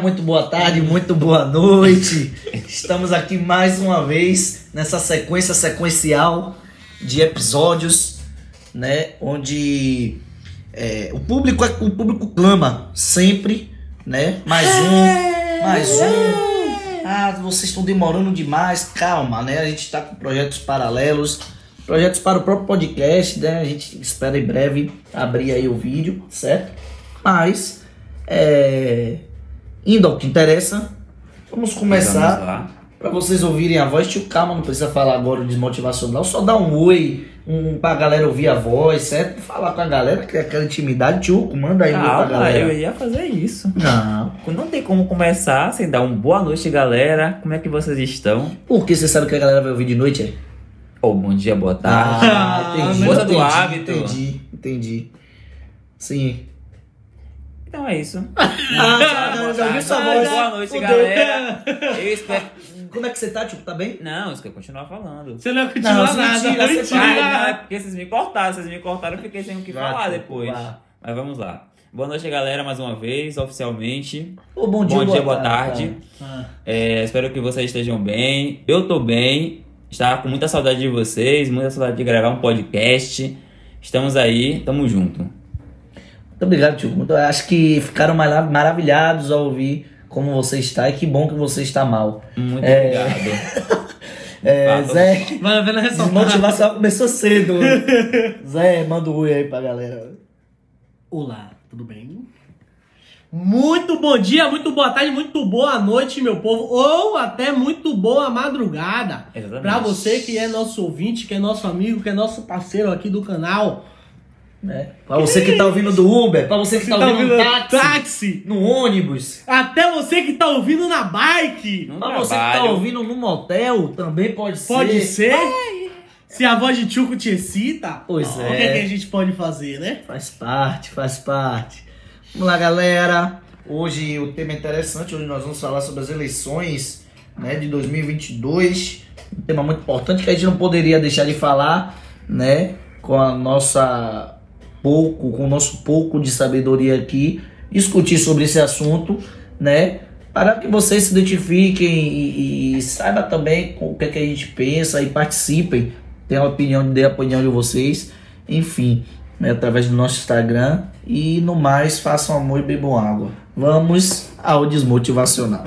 Muito boa tarde, muito boa noite. Estamos aqui mais uma vez nessa sequência sequencial de episódios, né, onde é, o público é- o público clama sempre, né? Mais um, mais um. Ah, vocês estão demorando demais. Calma, né? A gente está com projetos paralelos, projetos para o próprio podcast, né? A gente espera em breve abrir aí o vídeo, certo? Mas, é, indo ao que interessa, vamos começar para vocês ouvirem a voz. Tio, calma, não precisa falar agora o desmotivacional, só dá um oi, um, pra galera ouvir a voz, certo? Falar com a galera, que é aquela intimidade. Tio, manda aí oi pra Calma, galera. eu ia fazer isso. Não, Não tem como começar sem dar um boa noite, galera. Como é que vocês estão? porque você sabe que a galera vai ouvir de noite, é? Ou bom dia, boa tarde. Ah, entendi. Força do entendi, hábito. Entendi, entendi. Sim. Então é isso. Ah, já, já ouvi sua voz. Boa noite, Fudeu. galera. Eu espero. Como é que você tá, tio? Tá bem? Não, isso que eu continuar falando. Você não continua Não, nada. mentira, você mentira. Ah, não, é porque vocês me cortaram. Vocês me cortaram, eu fiquei sem o que Vá, falar depois. Mas vamos lá. Boa noite, galera, mais uma vez, oficialmente. Ô, bom dia, Bom boa, dia, boa tarde. Ah. É, espero que vocês estejam bem. Eu tô bem. Estava com muita saudade de vocês, muita saudade de gravar um podcast. Estamos aí, tamo junto. Muito obrigado, tio. Muito- acho que ficaram mara- maravilhados ao ouvir como você está e que bom que você está mal. Muito É. obrigado. É. Zé, desmotivação começou cedo. Zé, manda um oi aí pra galera. Olá, tudo bem? Muito bom dia, muito boa tarde, muito boa noite, meu povo. Ou até muito boa madrugada. Exatamente. Pra você que é nosso ouvinte, que é nosso amigo, que é nosso parceiro aqui do canal. Né? Pra você que tá ouvindo do Uber, pra você que tá, Você ouvindo no no táxi, táxi. no ônibus, Até você que tá ouvindo na bike. No pra você que tá trabalho. ouvindo no motel, também pode ser. Pode ser. Se a voz de Tchuco te excita, Pois o é. que, é que a gente pode fazer, né? Faz parte, faz parte. Vamos lá, galera. Hoje o tema é interessante. Hoje nós vamos falar sobre as eleições né, de 2022. Um tema muito importante que a gente não poderia deixar de falar, né? Com a nossa pouco, com o nosso pouco de sabedoria aqui, discutir sobre esse assunto, né? Para que vocês se identifiquem e, e saibam também o que, é que a gente pensa e participem, tenham a opinião, dê a opinião de vocês, enfim, né, através do nosso Instagram e no mais façam amor e bebam água. Vamos ao desmotivacional.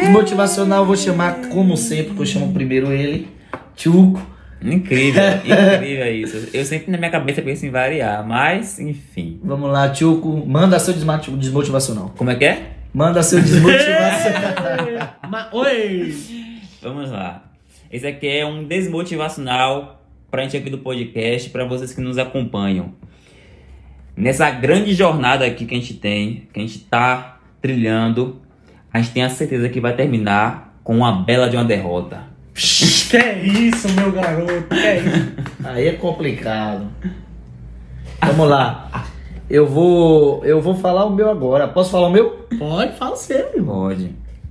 Desmotivacional eu vou chamar como sempre, que eu chamo primeiro ele, Tchuco. Incrível, incrível isso. Eu sempre na minha cabeça penso em variar, mas enfim. Vamos lá, Tchuco, manda seu desmotivacional. Como é que é? Manda seu desmotivacional. Oi! Vamos lá. Esse aqui é um desmotivacional pra gente aqui do podcast, pra vocês que nos acompanham. Nessa grande jornada aqui que a gente tem, que a gente tá trilhando, a gente tem a certeza que vai terminar com uma bela de uma derrota. Que é isso, meu garoto? Que é isso? Aí é complicado. Vamos lá. Eu vou, eu vou falar o meu agora. Posso falar o meu? Pode, fala sério, irmão. Pode.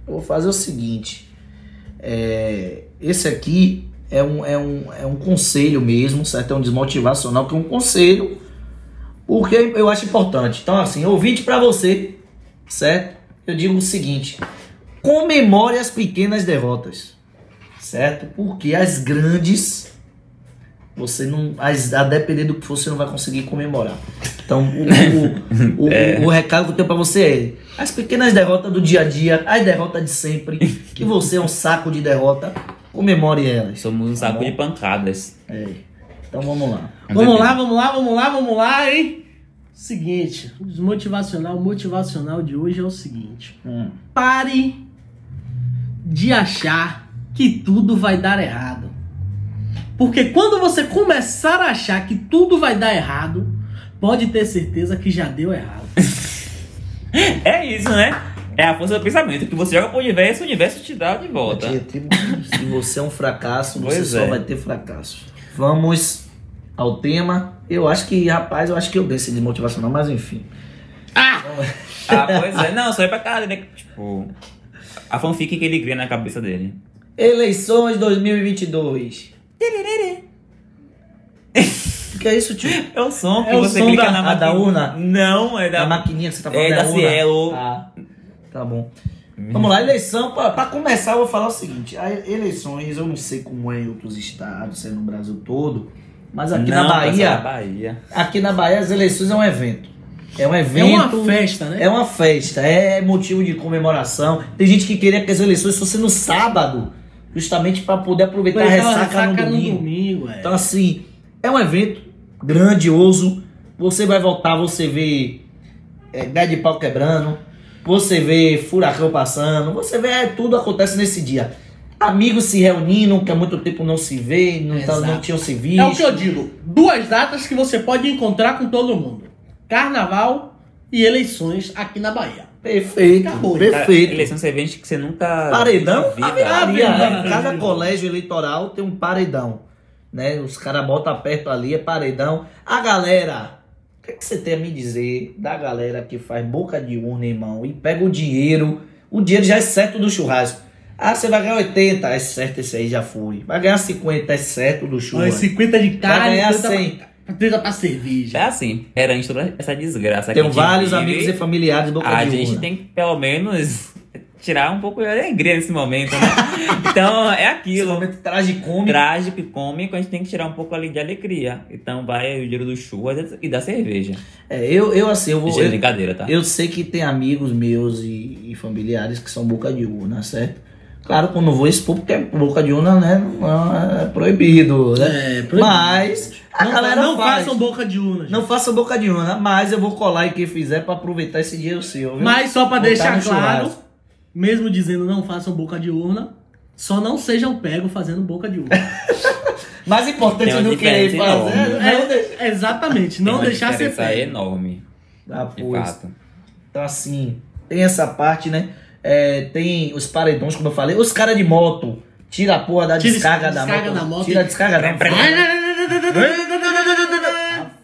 Eu vou fazer o seguinte. É, esse aqui é um, é, um, é um conselho mesmo, certo? É um desmotivacional, que é um conselho, porque eu acho importante. Então, assim, ouvinte pra você, certo? Eu digo o seguinte: comemore as pequenas derrotas, certo? Porque as grandes, você não. As, a depender do que for, você não vai conseguir comemorar. Então, o, o, o, o recado que eu tenho pra você é: as pequenas derrotas do dia a dia, as derrotas de sempre, que você é um saco de derrota, comemore elas. Somos um saco bom? de pancadas. É. Então vamos lá. Vamos lá, vamos lá, vamos lá, vamos lá, hein? Seguinte, o desmotivacional, motivacional de hoje é o seguinte. Hum. Pare de achar que tudo vai dar errado. Porque quando você começar a achar que tudo vai dar errado, pode ter certeza que já deu errado. É isso, né? É a força do pensamento. Que você joga pro universo, o universo te dá de volta. Tipo, Se você é um fracasso, você Pois só é. vai ter fracasso. Vamos ao tema. Eu acho que, rapaz, eu acho que eu dei esse desmotivacional, mas enfim. Ah! Ah, pois é. Não, só é pra cara, né? Tipo, a fanfic que ele cria na cabeça dele. Eleições 2022. O que é isso, tio? É o som que É o você som clica da- na máquina. da urna? Não, é Da da. maquininha que você tá falando É da urna? Cielo. Ah, tá bom. Vamos lá, eleição. Pra, pra começar, eu vou falar o seguinte: a eleições, eu não sei como é em outros estados, se é no Brasil todo, mas aqui Não, na Bahia, na Bahia. aqui na Bahia as eleições é um evento. É um É evento. uma festa, né? É uma festa, é motivo de comemoração. Tem gente que queria que as eleições fossem no sábado, justamente para poder aproveitar a Então, ressaca, no domingo. domingo, é. Então, assim, é um evento grandioso. Você vai voltar, você vê é, de pau quebrando, você vê furacão passando, você vê é, tudo acontece nesse dia. Amigos se reunindo, que há muito tempo não se vê, não, tá- não tinham se visto. É o que eu digo. Duas datas que você pode encontrar com todo mundo: Carnaval e eleições aqui na Bahia. Perfeito, Acabou. Cara, perfeito. eleição você vende que você nunca. Paredão? viu, cara. Maria, Ave né? Cada colégio eleitoral tem um paredão. Né? Os caras botam perto ali, é paredão. A galera, o que, é que você tem a me dizer da galera que faz boca de urna, irmão, e pega o dinheiro? O dinheiro já é certo do churrasco. Ah, você vai ganhar 80, é certo, esse aí já foi. Vai ganhar 50, é certo do churrasco. 50 de Vai carne, ganhar 30 100. 30 pra cerveja. É assim, perante toda essa desgraça Tenho gente vários vive, amigos e familiares de boca A de gente urna. tem que, pelo menos, tirar um pouco de alegria nesse momento, né? então, é Esse aquilo. momento tragicômico. Trágico e cômico, a gente tem que tirar um pouco ali de alegria. Então, vai o dinheiro do churras e da cerveja. É, eu, eu assim, eu vou. Eu, brincadeira, tá? Eu sei que tem amigos meus e, e familiares que são boca de urna, certo? Claro que eu não vou expor porque boca de urna né, não é proibido, né? É, proibido. Mas a não, galera não faz. façam boca de urna. gente. Não faça boca de urna, mas eu vou colar em quem fizer pra aproveitar esse dinheiro seu, viu? Mas só pra Botar deixar claro, churrasco. mesmo dizendo não façam boca de urna, só não sejam pegos fazendo boca de urna. Mais importante do que fazer, enorme. não deixar. É, exatamente, não deixar ser pego. enorme, Ah, pois. Então, assim, tem essa parte, né? É, tem os paredões, como eu falei. Os caras de moto, tira a porra da Tira descarga, descarga da, moto, da moto Tira a e- descarga da moto.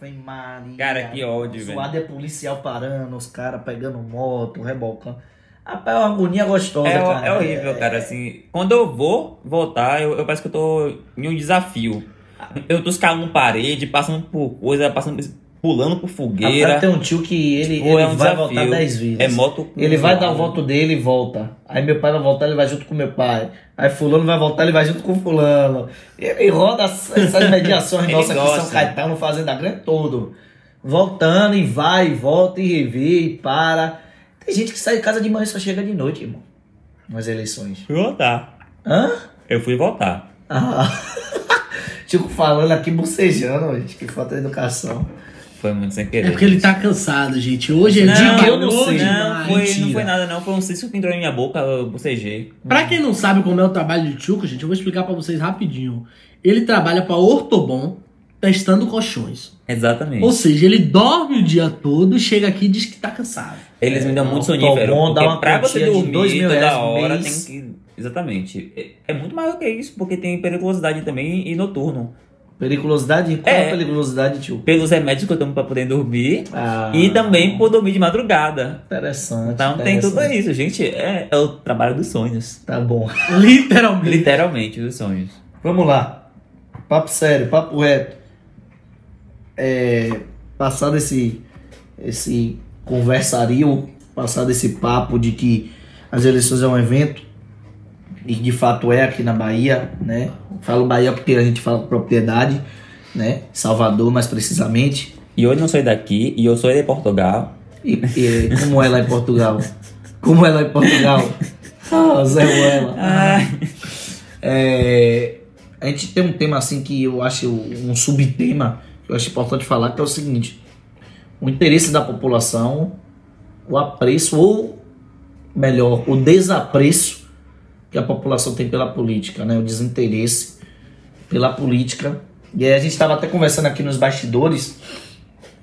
Ave Maria. Cara, que ódio, velho. Zoado é policial parando, os caras pegando moto, rebocando. Rapaz, é uma agonia gostosa, É, cara. é horrível, cara. Assim, quando eu vou votar, eu, eu parece que eu tô em um desafio. Eu tô escalando parede, passando por coisa, passando, pulando por fogueira. Rapaz, tem um tio que ele, Pô, ele é um vai desafio. votar 10 vezes. É moto. Ele vai dar o voto. dele e volta. Aí meu pai vai voltar, ele vai junto com meu pai. Aí fulano vai voltar, ele vai junto com fulano. Ele roda essas mediações nossas aqui em São. Caetano, Fazenda Grande todo. Voltando e vai, e volta e revê e para. Tem gente que sai de casa de manhã e só chega de noite, irmão. Nas eleições. Fui votar. Hã? Eu fui votar. Ah. Chico falando aqui, bocejando, gente. Que falta de educação. Foi muito sem querer. É porque ele tá cansado, gente. Hoje ele Não, trabalhou eu não sei. Não, foi, não foi nada, não. Foi um cisco que entrou na minha boca, eu bocejei. Pra quem não sabe como é o trabalho de Tchuco, gente, eu vou explicar pra vocês rapidinho. Ele trabalha pra Ortobon, testando colchões. Exatamente. Ou seja, ele dorme o dia todo, chega aqui e diz que tá cansado. Eles me dão não, muito sonífero. bom, dá uma pra você dormir dois mil toda hora mês. tem que. Exatamente. É, é muito maior do que isso, porque tem periculosidade também e noturno. Periculosidade? Qual é É. a periculosidade, tio? Pelos remédios que eu tomo pra poder dormir. Ah, E também por dormir de madrugada. Interessante. Então tem tudo interessante. isso, gente. É, é o trabalho dos sonhos. Tá bom. Literalmente. Literalmente, dos sonhos. Vamos lá. Papo sério, papo reto. É, passado esse, esse conversario, passado esse papo de que as eleições é um evento, e de fato é aqui na Bahia, né? Falo Bahia porque a gente fala propriedade, né? Salvador, mais precisamente. E eu não sou daqui, e eu sou de Portugal. E, e como é lá em Portugal? Como é lá em Portugal? Ah, Zé Ruela. Ai. É, a gente tem um tema assim que eu acho um subtema que eu acho importante falar, que é o seguinte: o interesse da população, o apreço, ou melhor, o desapreço que a população tem pela política, né? o desinteresse pela política. E a gente estava até conversando aqui nos bastidores.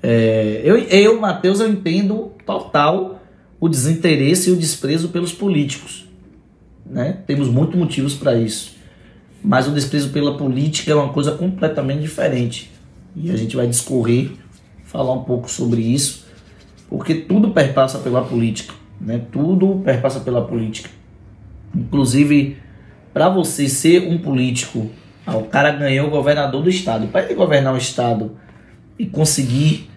É, eu, eu, Matheus, eu entendo total o desinteresse e o desprezo pelos políticos né? Temos muitos motivos para isso. Mas o desprezo pela política é uma coisa completamente diferente. E a gente vai discorrer, falar um pouco sobre isso, porque tudo perpassa pela política, né? Tudo perpassa pela política. Inclusive, para você ser um político, ah, o cara ganhou o governador do estado. Para ele governar o estado e conseguir,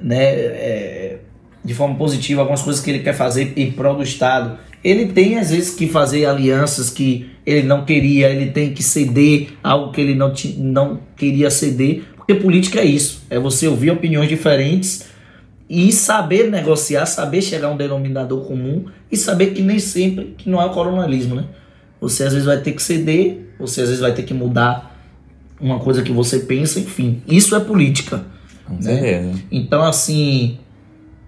né, é, de forma positiva algumas coisas que ele quer fazer em prol do Estado. Ele tem às vezes que fazer alianças que ele não queria, ele tem que ceder algo que ele não, não queria ceder, porque política é isso, é você ouvir opiniões diferentes e saber negociar, saber chegar a um denominador comum e saber que nem sempre que não é o coronelismo, né? Você às vezes vai ter que ceder, você às vezes vai ter que mudar uma coisa que você pensa, enfim. Isso é política. Com né? Então, assim,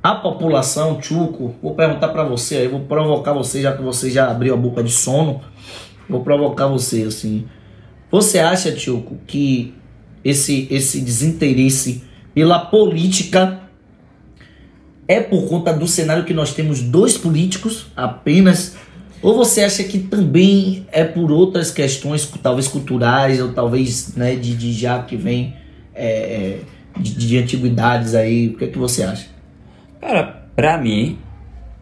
a população, Chuco, vou perguntar pra você aí, vou provocar você, já que você já abriu a boca de sono, vou provocar você, assim. Você acha, Chuco, que esse, esse desinteresse pela política é por conta do cenário que nós temos dois políticos apenas? Ou você acha que também é por outras questões, talvez culturais, ou talvez né, de, de já que vem é, de, de antiguidades aí? O que é que você acha? Cara, pra mim,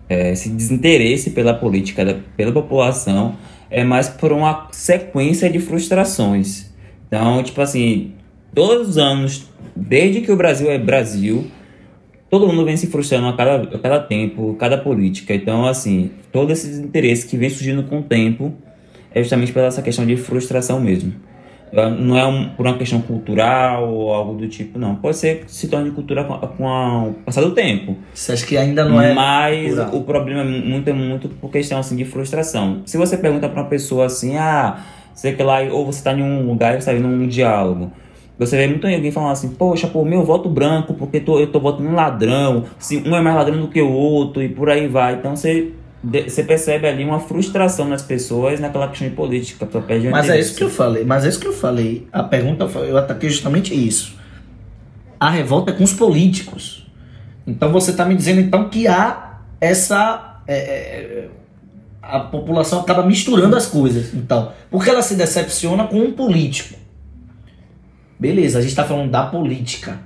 é, esse desinteresse pela política, da- pela população, é mais por uma sequência de frustrações. Então, tipo assim, todos os anos, desde que o Brasil é Brasil, todo mundo vem se frustrando a cada, a cada tempo, cada política. Então, assim, todo esse desinteresse que vem surgindo com o tempo é justamente pela essa questão de frustração mesmo. Não é um- por uma questão cultural ou algo do tipo, não. Pode ser que se torne cultura com, a- com a- o passar do tempo. Você acha que ainda não é. Mas cultural? o problema é muito, é muito por questão assim, de frustração. Se você pergunta pra uma pessoa assim, ah, sei que lá, ou você tá em um lugar e você tá vendo um diálogo. Você vê muito alguém falando assim, poxa, pô, meu voto branco, porque tô, eu tô votando um ladrão, se um é mais ladrão do que o outro, e por aí vai. Então você, você percebe ali uma frustração nas pessoas naquela questão de política. Perde Mas é isso que eu falei. Mas é isso que eu falei. A pergunta eu ataquei justamente isso. A revolta é com os políticos. Então você está me dizendo então que há essa é, é, a população acaba misturando as coisas. Então, porque ela se decepciona com um político. Beleza, a gente está falando da política.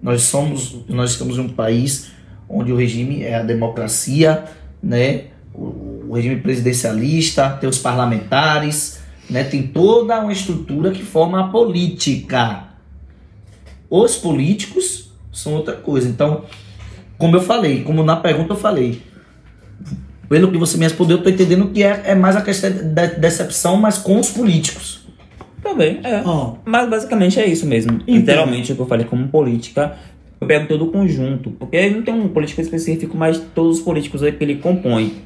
Nós somos, nós estamos em um país onde o regime é a democracia, né? O, o regime presidencialista, tem os parlamentares, né? Tem toda uma estrutura que forma a política. Os políticos são outra coisa. Então, como eu falei, como na pergunta eu falei, pelo que você me respondeu, eu tô entendendo que é, é mais a questão da decepção, mas com os políticos. Também, é. Ó, Mas basicamente é isso mesmo. Literalmente o que eu falei como política, eu pego todo o conjunto. Porque não tem um político específico, mas todos os políticos aí que ele compõe.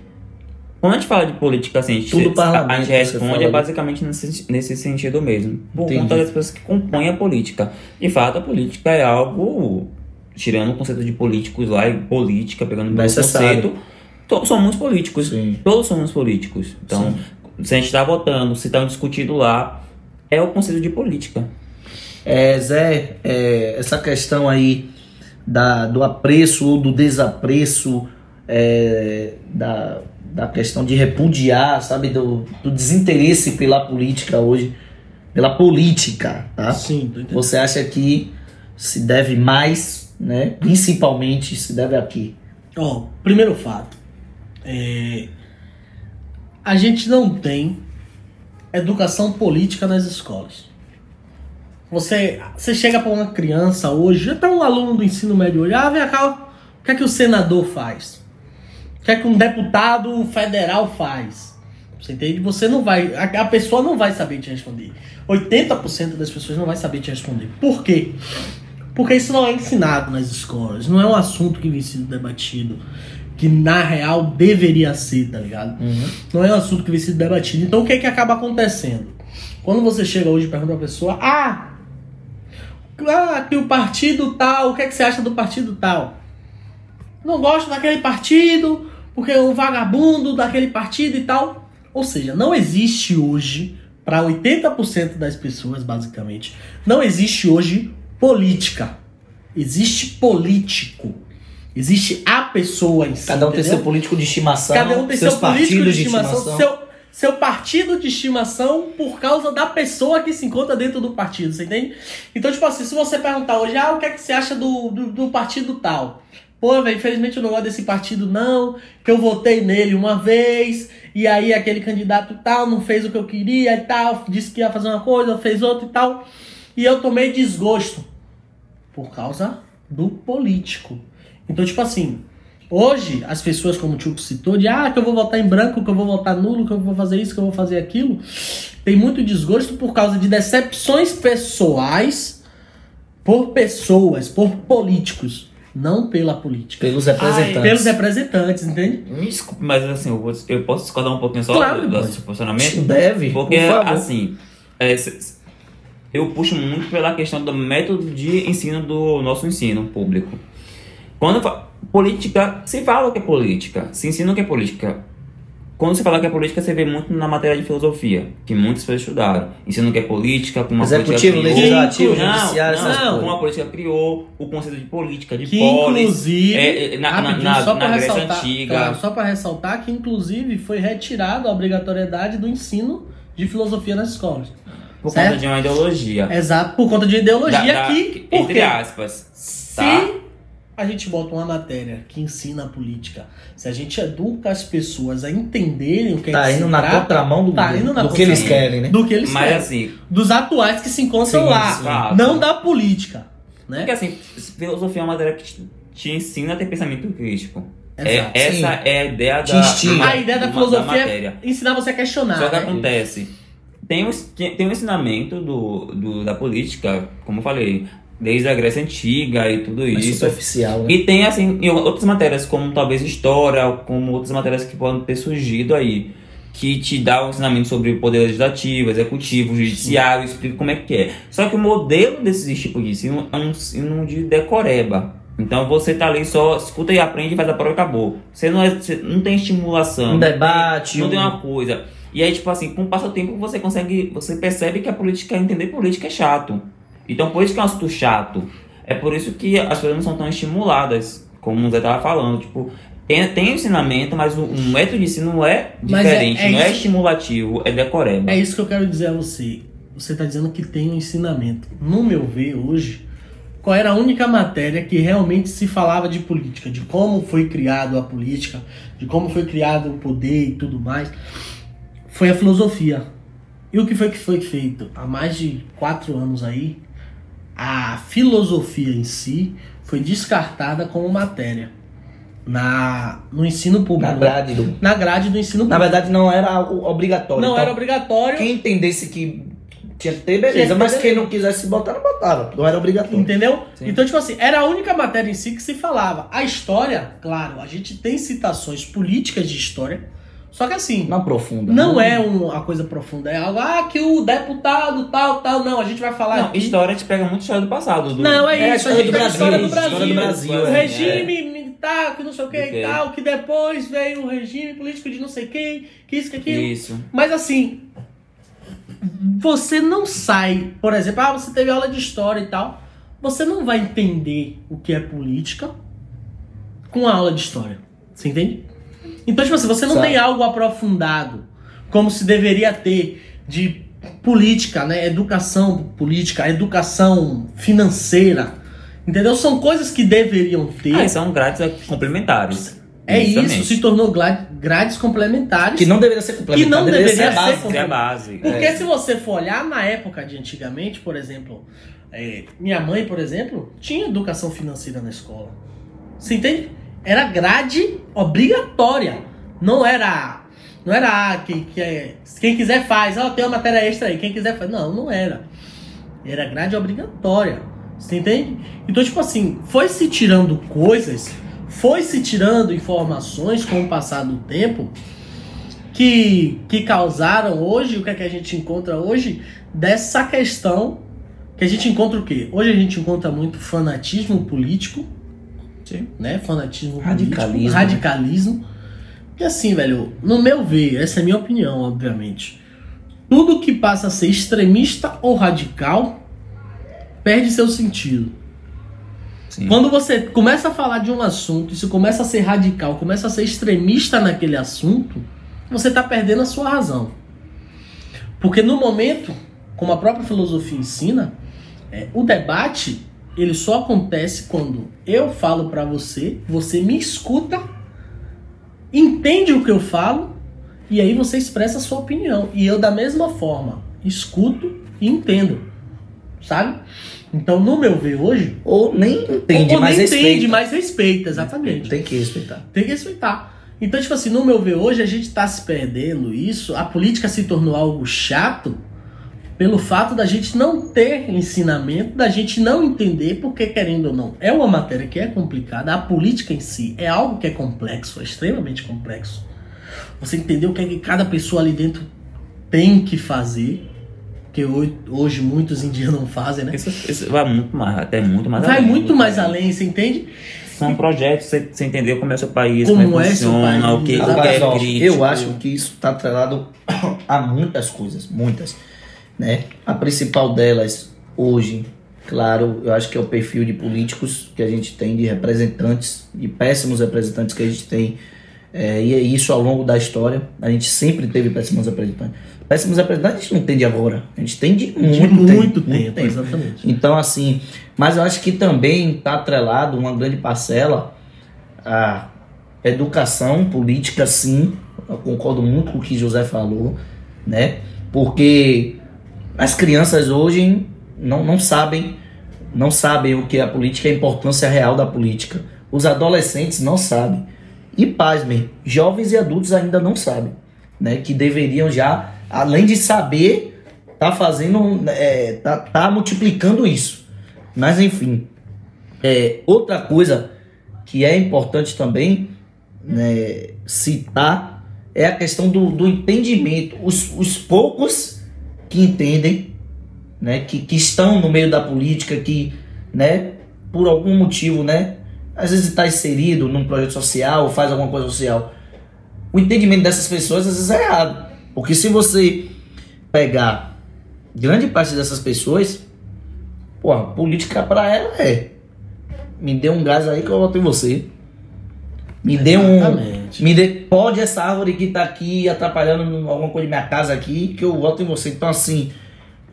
Quando a gente fala de política, assim, a gente, Tudo a gente responde é basicamente nesse, nesse sentido mesmo. Por Entendi. conta das pessoas que compõem a política. De fato, a política é algo, tirando o conceito de políticos lá e política, pegando o conceito, todos somos políticos. Sim. Todos somos políticos. Então, se a gente está votando, se está discutindo lá, é o conceito de política. É, Zé, é, essa questão aí da, do apreço ou do desapreço, é, da, da questão de repudiar, sabe, do, do desinteresse pela política hoje, pela política, tá? sim. Você acha que se deve mais, né? Principalmente se deve aqui. Ó, primeiro fato. É, a gente não tem educação política nas escolas. Você, você chega para uma criança hoje, até um aluno do ensino médio hoje, ah, vem cá, o que é que o senador faz? O que é que um deputado federal faz? Você entende? Você não vai, a, a pessoa não vai saber te responder. 80% das pessoas não vai saber te responder. Por quê? Porque isso não é ensinado nas escolas, não é um assunto que vem sendo debatido, que na real deveria ser, tá ligado? Não é um assunto que vem sendo debatido. Então o que é que acaba acontecendo? Quando você chega hoje e pergunta pra pessoa, ah, ah, que o partido tal, o que é que você acha do partido tal? Não gosto daquele partido, porque é um vagabundo daquele partido e tal. Ou seja, não existe hoje, para 80% das pessoas, basicamente, não existe hoje política. Existe político. Existe a pessoa em si. Cada um tem entendeu? seu político de estimação, Cada um tem seu político de partidos estimação, seu, seu partido de estimação por causa da pessoa que se encontra dentro do partido, você entende? Então, tipo assim, se você perguntar hoje, ah, o que é que você acha do, do, do partido tal? Pô, velho, infelizmente eu não gosto desse partido, não, que eu votei nele uma vez, e aí aquele candidato tal não fez o que eu queria e tal, disse que ia fazer uma coisa, fez outra e tal, e eu tomei desgosto. Por causa do político. Então, tipo assim, hoje as pessoas, como o Tchuco citou, de ah, que eu vou votar em branco, que eu vou votar nulo, que eu vou fazer isso, que eu vou fazer aquilo, tem muito desgosto por causa de decepções pessoais por pessoas, por políticos, não pela política. Pelos representantes. Pelos representantes, entende? Me desculpe, mas assim, eu, vou- eu posso discordar um pouquinho só Claro, do, do seu posicionamento? Deve, Porque, por favor. assim, é, eu puxo muito pela questão do método de ensino do nosso ensino público. Quando política, se fala o que é política, se ensina o que é política. Quando se fala que é política, você vê muito na matéria de filosofia, que muitas pessoas estudaram. Ensina o que é política, como a Executivo, política criou. legislativo, não, judiciário, essas não, coisas. como a política criou o conceito de política, de Que polis. inclusive, é, é, na, na, só na para Grécia ressaltar, Antiga. claro, só para ressaltar que inclusive foi retirada a obrigatoriedade do ensino de filosofia nas escolas. Por certo? conta de uma ideologia. Exato, por conta de ideologia Da- da- que, entre aspas. Se Tá? A gente bota uma matéria que ensina a política, se a gente educa as pessoas a entenderem o que é Tá que se indo na trata, contramão do, Tá indo na do que eles querem, né? do que eles Mas querem, assim, dos atuais que se encontram Sim, lá, sim. Não da política, né? porque assim, filosofia é uma matéria que te, te ensina a ter pensamento crítico. É, essa Sim. é a ideia da, instiga. A ideia da da filosofia matéria. é ensinar você a questionar. Só que né? acontece, tem tem o ensinamento do, do- da política, como eu falei, desde a Grécia Antiga e tudo Mas isso. superficial, né? E tem, assim, outras matérias, como talvez história, como outras matérias que podem ter surgido aí, que te dá o ensinamento sobre o poder legislativo, executivo, judiciário, explica como é que é. Só que o modelo desses tipos de ensino é um ensino de decoreba. Então você tá ali só, escuta e aprende, faz a prova e acabou. Você não, é, você não tem estimulação. Um debate, Não um- tem uma coisa. E aí, tipo assim, com o passo do tempo, você consegue. Você percebe que a política, entender política é chato. Então, por isso que é um assunto chato. É por isso que as pessoas não são tão estimuladas, como o Zé tava falando. Tipo, tem, tem ensinamento, mas o, o método de ensino é Mas é- diferente. é não é isso- estimulativo, é decoreba. É isso que eu quero dizer a você. Você está dizendo que tem um ensinamento. No meu ver, hoje, qual era a única matéria que realmente se falava de política, de como foi criado a política, de como foi criado o poder e tudo mais, foi a filosofia. E o que foi que foi feito? Há mais de quatro anos aí, a filosofia em si foi descartada como matéria na, no ensino público. Na grade do... Na grade do ensino Na público. verdade, não era obrigatório. Não Então, era obrigatório. Quem entendesse que tinha que ter, que beleza. ter, Mas beleza. quem não quisesse botar, não botava. Não era obrigatório. Entendeu? Sim. Então, tipo assim, era a única matéria em si que se falava. A história, claro, a gente tem citações políticas de história, só que assim, Não aprofunda. não é uma coisa profunda, é algo, ah, que o deputado tal, tal, não, a gente vai falar Não, aqui. história te pega muito história do passado. Do, Não, é, É a isso, a história gente do pega a Brasil, história do história Brasil, do Brasil, o é. regime militar, que não sei o que Do e tal, que depois veio o regime político de não sei quem, que isso, que aquilo. Isso. Mas assim, você não sai, por exemplo, ah, você teve aula de história e tal, você não vai entender o que é política com a aula de história. Você entende? Então, tipo assim, você não Sabe. tem algo aprofundado, como se deveria ter de política, né? Educação política, educação financeira. Entendeu? São coisas que deveriam ter. Ah, são grades complementares. é isso, se tornou gra- grades complementares. Que não deveria ser complementar. Que não deveria, deveria ser a base. ser é a base. Porque É. se você for olhar na época de antigamente, por exemplo, é, minha mãe, por exemplo, tinha educação financeira na escola. Você entende? Era grade obrigatória. Não era. Não era ah, que quem quiser faz, ó, tem uma matéria extra aí, quem quiser faz. Não, não era. Era grade obrigatória. Você entende? Então, tipo assim, foi se tirando coisas, foi se tirando informações com o passar do tempo que, que causaram hoje, o que é que a gente encontra hoje, dessa questão que a gente encontra o quê? Hoje a gente encontra muito fanatismo político, Sim. né? Fanatismo Radicalismo, político, né? radicalismo. E assim, velho, no meu ver, essa é a minha opinião, obviamente. Tudo que passa a ser extremista ou radical perde seu sentido. Sim. Quando você começa a falar de um assunto, e se começa a ser radical, começa a ser extremista naquele assunto, você está perdendo a sua razão. Porque no momento, como a própria filosofia ensina, é, o debate ele só acontece quando eu falo para você, você me escuta, entende o que eu falo e aí você expressa a sua opinião. E eu da mesma forma escuto e entendo, sabe? Então, no meu ver hoje, Ou nem entende, ou mas nem respeita. entende, mas respeita, exatamente. Tem que respeitar. Tem que respeitar. Então, tipo assim, no meu ver, hoje a gente tá se perdendo isso. A política se tornou algo chato pelo fato da gente não ter ensinamento, da gente não entender, porque querendo ou não, é uma matéria que é complicada. A política em si é algo que é complexo, é extremamente complexo. Você entender o que é que cada pessoa ali dentro tem que fazer, que hoje, muitos em dia não fazem, né? Isso, isso vai muito mais, até muito mais Vai além. muito mais além, você entende? São projetos, você, você entender como é o seu país, Como como, é é funciona, país, o que, o que é crítico. eu acho que isso está atrelado a muitas coisas, muitas. Né? A principal delas, hoje, claro, eu acho que é o perfil de políticos que a gente tem, de representantes, de péssimos representantes que a gente tem. É, e é isso ao longo da história. A gente sempre teve péssimos representantes. Péssimos representantes a gente não tem de agora. A gente tem de muito, De muito, tempo, tempo, exatamente. então, assim, mas eu acho que também está atrelado uma grande parcela à educação política, sim. Eu concordo muito com o que José falou, né? Porque as crianças hoje não, não sabem não sabem o que é a política, a importância real da política. Os adolescentes não sabem. E pasmem, jovens e adultos ainda não sabem, né? Que deveriam já, além de saber, tá fazendo, é, tá, tá multiplicando isso. Mas enfim, é, outra coisa que é importante também né, citar é a questão do, do entendimento. Os, os poucos que entendem, né, que, que estão no meio da política, que, né, por algum motivo, né, às vezes está inserido num projeto social, faz alguma coisa social. O entendimento dessas pessoas às vezes é errado. Porque se você pegar grande parte dessas pessoas, pô, política para ela é me dê um gás aí que eu voto em você. Me dê um. Exatamente. Me dê. Pode essa árvore que tá aqui atrapalhando alguma coisa de minha casa aqui, que eu voto em você. Então, assim,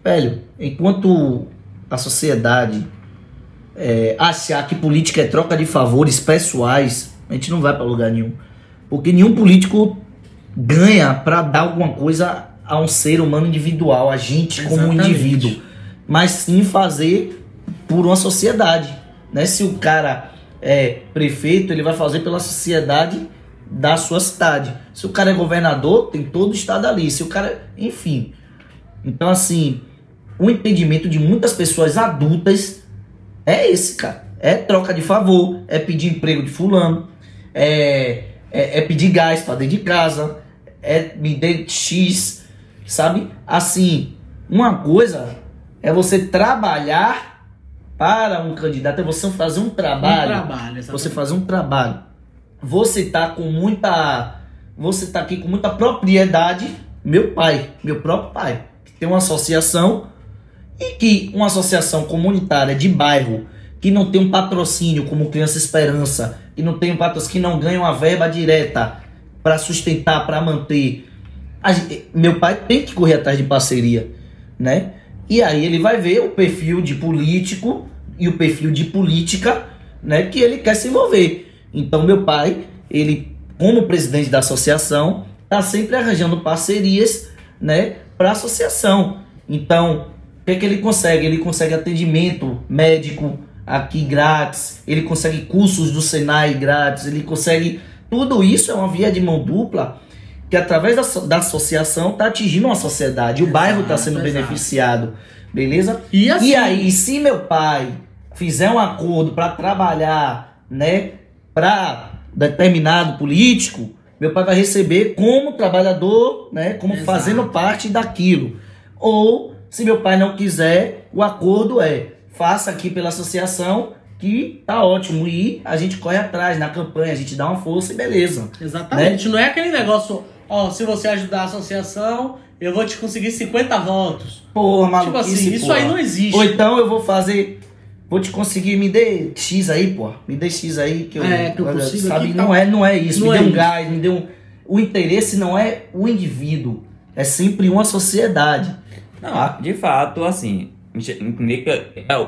velho, enquanto a sociedade é, achar que política é troca de favores pessoais, a gente não vai para lugar nenhum. Porque nenhum político ganha para dar alguma coisa a um ser humano individual, a gente como um Exatamente. indivíduo. Mas sim fazer por uma sociedade. Né? Se o cara é prefeito, ele vai fazer pela sociedade da sua cidade. Se o cara é governador, tem todo o estado ali. Se o cara. Enfim. Então, assim, o entendimento de muitas pessoas adultas é esse, cara. É troca de favor, é pedir emprego de fulano, é, é, é pedir gás pra dentro de casa, é me dê X, sabe? Assim, uma coisa é você trabalhar para um candidato, é você fazer um Um trabalho trabalho, exatamente. você fazer um trabalho. Você tá com muita. Você tá aqui com muita propriedade. Meu pai, meu próprio pai, que tem uma associação e que uma associação comunitária de bairro que não tem um patrocínio como Criança Esperança, que não tem um patrocínio, que não ganha uma verba direta para sustentar, para manter. Gente- meu pai tem que correr atrás de parceria, né? E aí ele vai ver o perfil de político e o perfil de política, né, que ele quer se envolver. Então meu pai, ele como presidente da associação, tá sempre arranjando parcerias, né, para a associação. Então, o que é que ele consegue? Ele consegue atendimento médico aqui grátis, ele consegue cursos do Senai grátis, ele consegue tudo isso é uma via de mão dupla que através da, da associação tá atingindo uma sociedade, o bairro tá Exato, sendo exato. beneficiado, beleza? E assim, E aí, se meu pai fizer um acordo para trabalhar, né, para determinado político, meu pai vai receber como trabalhador, né, como Exato. fazendo parte daquilo. Ou, se meu pai não quiser, o acordo é: faça aqui pela associação que tá ótimo e a gente corre atrás na campanha, a gente dá uma força e beleza. Exatamente. Não é aquele negócio, ó, se você ajudar a associação, eu vou te conseguir 50 votos. Porra, tipo maluquice, assim, isso porra. aí não existe. Ou então eu vou fazer. Vou te conseguir, me dê X aí, pô. Me dê X aí que eu. É, que eu consigo Sabe, aqui, não, tá? é, não é isso. Não me é dê um isso. gás, me dê um. O interesse não é o indivíduo. É sempre uma sociedade. Não, de fato, assim, que é-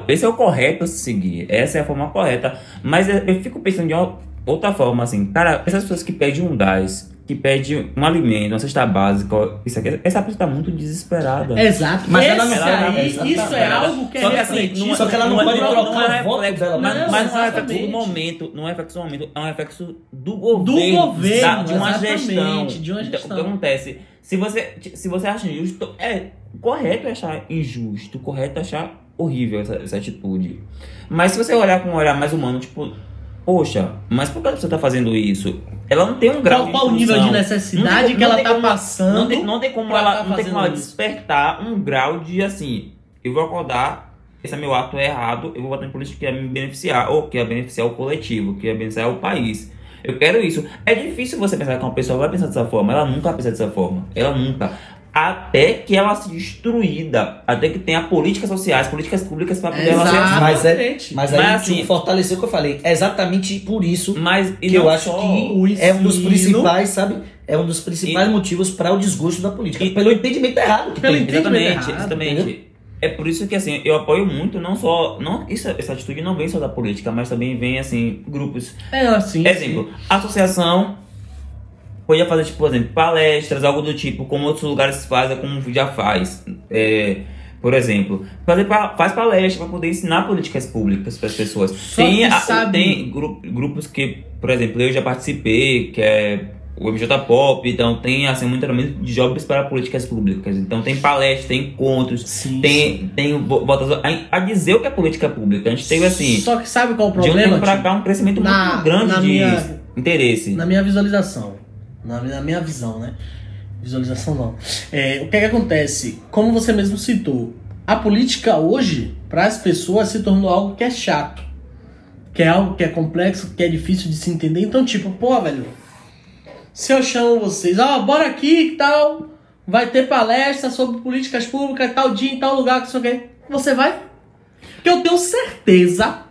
esse é o correto a se seguir, essa é a forma correta. Mas eu eu fico pensando de outra forma, assim, cara, essas pessoas que pedem um gás, que pede um alimento, uma cesta básica, isso aqui, essa pessoa tá muito desesperada. Exato. Mas ela não- aí, ela- isso é algo que é Só que assim, não, Só que ela não é- pode não, trocar não é o voto reflexo, dela, mas, não, mas não é reflexo do momento, não é reflexo do momento, é um reflexo do governo, governo, da- de uma gestão. de uma Então, gestão. o que acontece? Se você, se você acha injusto, é correto achar injusto, correto achar horrível essa, essa atitude. Mas se você olhar com um olhar mais humano, tipo, poxa, mas por que você tá fazendo isso? Ela não tem um grau Qual, de qual o nível de necessidade tem- que ela tá como- passando? Não tem, não tem como ela, tá não tem como ela despertar um grau de assim, eu vou acordar, esse é meu ato é errado, eu vou votar em política que vai me beneficiar, ou que vai beneficiar o coletivo, que vai beneficiar o país. Eu quero isso. É difícil você pensar que uma pessoa vai pensar dessa forma. Ela nunca vai pensar dessa forma. Ela nunca. Até que ela se destruída. Até que tenha políticas sociais, políticas públicas para poder ela ser Exato. Mas é- Exatamente. Mas aí Mas, tipo, assim- fortaleceu o que eu falei. É exatamente por isso Mas e que eu acho que é um dos principais, sabe? É um dos principais motivos para o desgosto da política. E- pelo entendimento errado que Pelo tem. entendimento Exatamente, errado, exatamente. É por isso que assim, eu apoio muito, não só. Não, isso, essa atitude não vem só da política, mas também vem assim, grupos. É assim. Exemplo, associação podia fazer, tipo, por exemplo, palestras, algo do tipo, como outros lugares fazem, como já faz. É, por exemplo, fazer, pa- faz palestra para poder ensinar políticas públicas para as pessoas. Só tem, que a- sabe- tem gru- grupos que, por exemplo, eu já participei, que é o MJ Pop, então tem assim, muito treinamento de jobs para políticas públicas. Então tem palestras, tem encontros, Sim, tem, tem vo- votação a, a dizer o que é política pública. A gente teve assim, Só que sabe qual é o de um tempo problema? pra cá, um crescimento Na- muito grande de minha- interesse. Na minha visualização. Na, minha- na minha visão, né? Visualização não. É, o que é que acontece? Como você mesmo citou, a política hoje, para as pessoas, se tornou algo que é chato. Que é algo que é complexo, que é difícil de se entender. Então, tipo, pô, velho, se eu chamo vocês, ó, bora aqui e tal, vai ter palestra sobre políticas públicas, tal dia, em tal lugar, que sei o quê. Você vai? Porque eu tenho certeza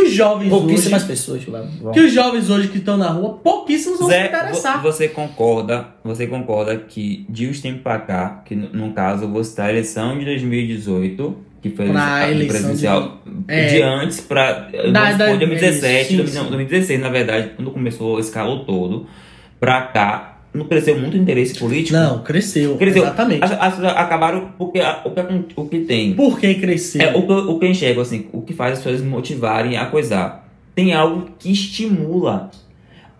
que os jovens Pouquíssimas hoje... pessoas vão. Que os jovens hoje que estão na rua, pouquíssimos vão se Zé, interessar. vo- você concorda, você concorda que de uns tempos pra cá, que no, no caso você tá a eleição de 2018, que foi Pra a eleição presidencial de- de, é. antes supor, 2017, sim, 2000 sim. 2016 na verdade, quando começou esse calor todo, pra cá, não cresceu muito o interesse político? Não, cresceu. Cresceu. Exatamente. As, as pessoas acabaram porque a- o que, o que tem Por que cresceu? é, o, que eu- o que eu enxergo, assim, o que faz as pessoas motivarem a coisar. Tem algo que estimula.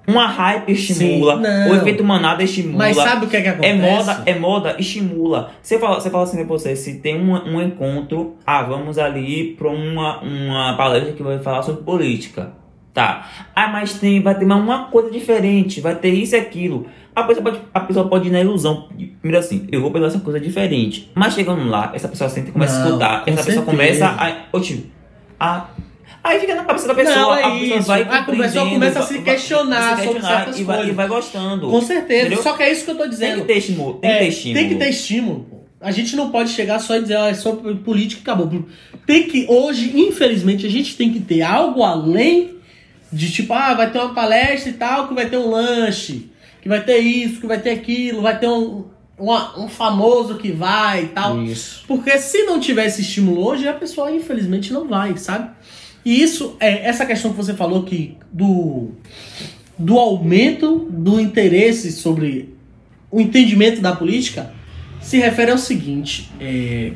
Uma hype estimula. Sim, o efeito manada estimula. Mas sabe o que é que é acontece? moda, é moda, estimula. Você fala, você fala assim pra você, se tem um, um encontro, ah, vamos ali pra uma, uma palestra que vai falar sobre política. Tá. Ah, mas tem, vai ter mais uma coisa diferente, vai ter isso e aquilo. A pessoa pode, a pessoa pode ir na ilusão. Primeiro assim, eu vou pela essa coisa diferente. Mas chegando lá, essa pessoa senta e começa a Não, escutar. com Essa pessoa certeza. começa a. Oxi, a. Aí fica na cabeça da pessoa, Não, é a pessoa isso. vai A pessoa começa a vai- se vai- questionar se sobre certas e vai, coisas. e vai gostando. Com certeza. Entendeu? Só que é isso que eu tô Tem dizendo. que ter estímulo. Tem que É, ter estímulo. Tem que ter estímulo. A gente não pode chegar só e dizer, ah, é só política e acabou. Tem que, hoje, infelizmente, a gente tem que ter algo além de tipo, ah, vai ter uma palestra e tal, que vai ter um lanche, que vai ter isso, que vai ter aquilo, vai ter um, uma- um famoso que vai e tal. Isso. Porque se não tiver esse estímulo hoje, a pessoa infelizmente não vai, sabe? E isso, é essa questão que você falou que do, do aumento do interesse sobre o entendimento da política se refere ao seguinte, é,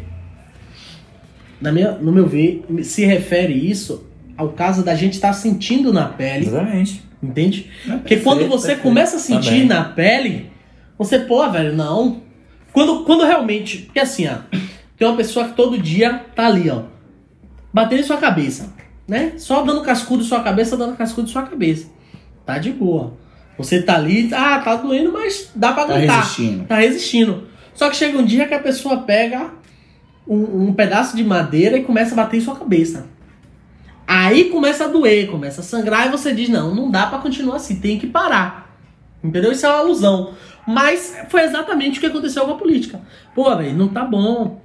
na minha, no meu ver, se refere isso ao caso da gente estar sentindo na pele, Exatamente. Entende? Porque quando você perfeito. começa a sentir na pele, você, pô, velho, não. Quando, quando realmente. Porque assim, ó, tem uma pessoa que todo dia tá ali, ó, batendo em sua cabeça, né? Só dando cascudo em sua cabeça, dando cascudo em sua cabeça. Tá de boa. Você tá ali, ah, tá doendo, mas dá pra Tá aguentar. resistindo. Tá resistindo. Só que chega um dia que a pessoa pega um, um pedaço de madeira e começa a bater em sua cabeça. Aí começa a doer, começa a sangrar e você diz: não, não dá pra continuar assim, tem que parar. Entendeu? Isso é uma alusão. Mas foi exatamente o que aconteceu com a política. Pô, velho, não tá bom.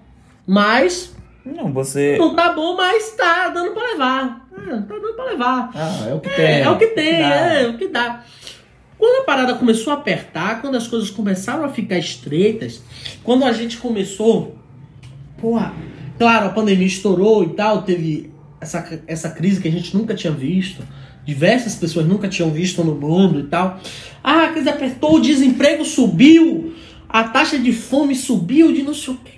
Mas. Não, você. Não tá bom, mas tá dando pra levar. Ah, tá dando pra levar. Ah, é o que É, tem. é o que tem, dá. é o que dá. Quando a parada começou a apertar, quando as coisas começaram a ficar estreitas, quando a gente começou. Porra, claro, a pandemia estourou e tal, teve essa, essa crise que a gente nunca tinha visto, diversas pessoas nunca tinham visto no mundo e tal. Ah, a crise apertou, o desemprego subiu, a taxa de fome subiu, de não sei o que.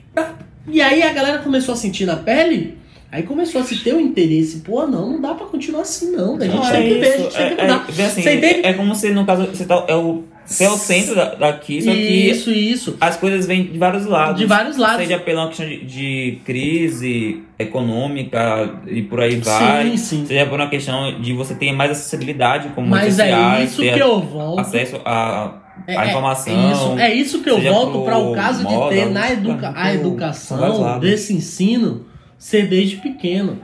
E aí a galera começou a sentir na pele Aí começou a se ter o um interesse, pô, não, não dá pra continuar assim, não. A gente Não, tem é que ver, a gente tem que É- mudar. é- assim, Você entende? é como se, no caso, você, tá, é o, você é o centro da- daqui, só que Isso, isso. as coisas vêm de vários lados. De vários lados. Seja pela questão de, de crise econômica e por aí vai. Sim, sim. Seja por uma questão de você ter mais acessibilidade como Mas é sociais, isso ter que eu volto. acesso a, É, a é- informação. É isso, é isso que eu volto para o caso moda, de ter na educa a pro- educação desse ensino ser desde pequeno.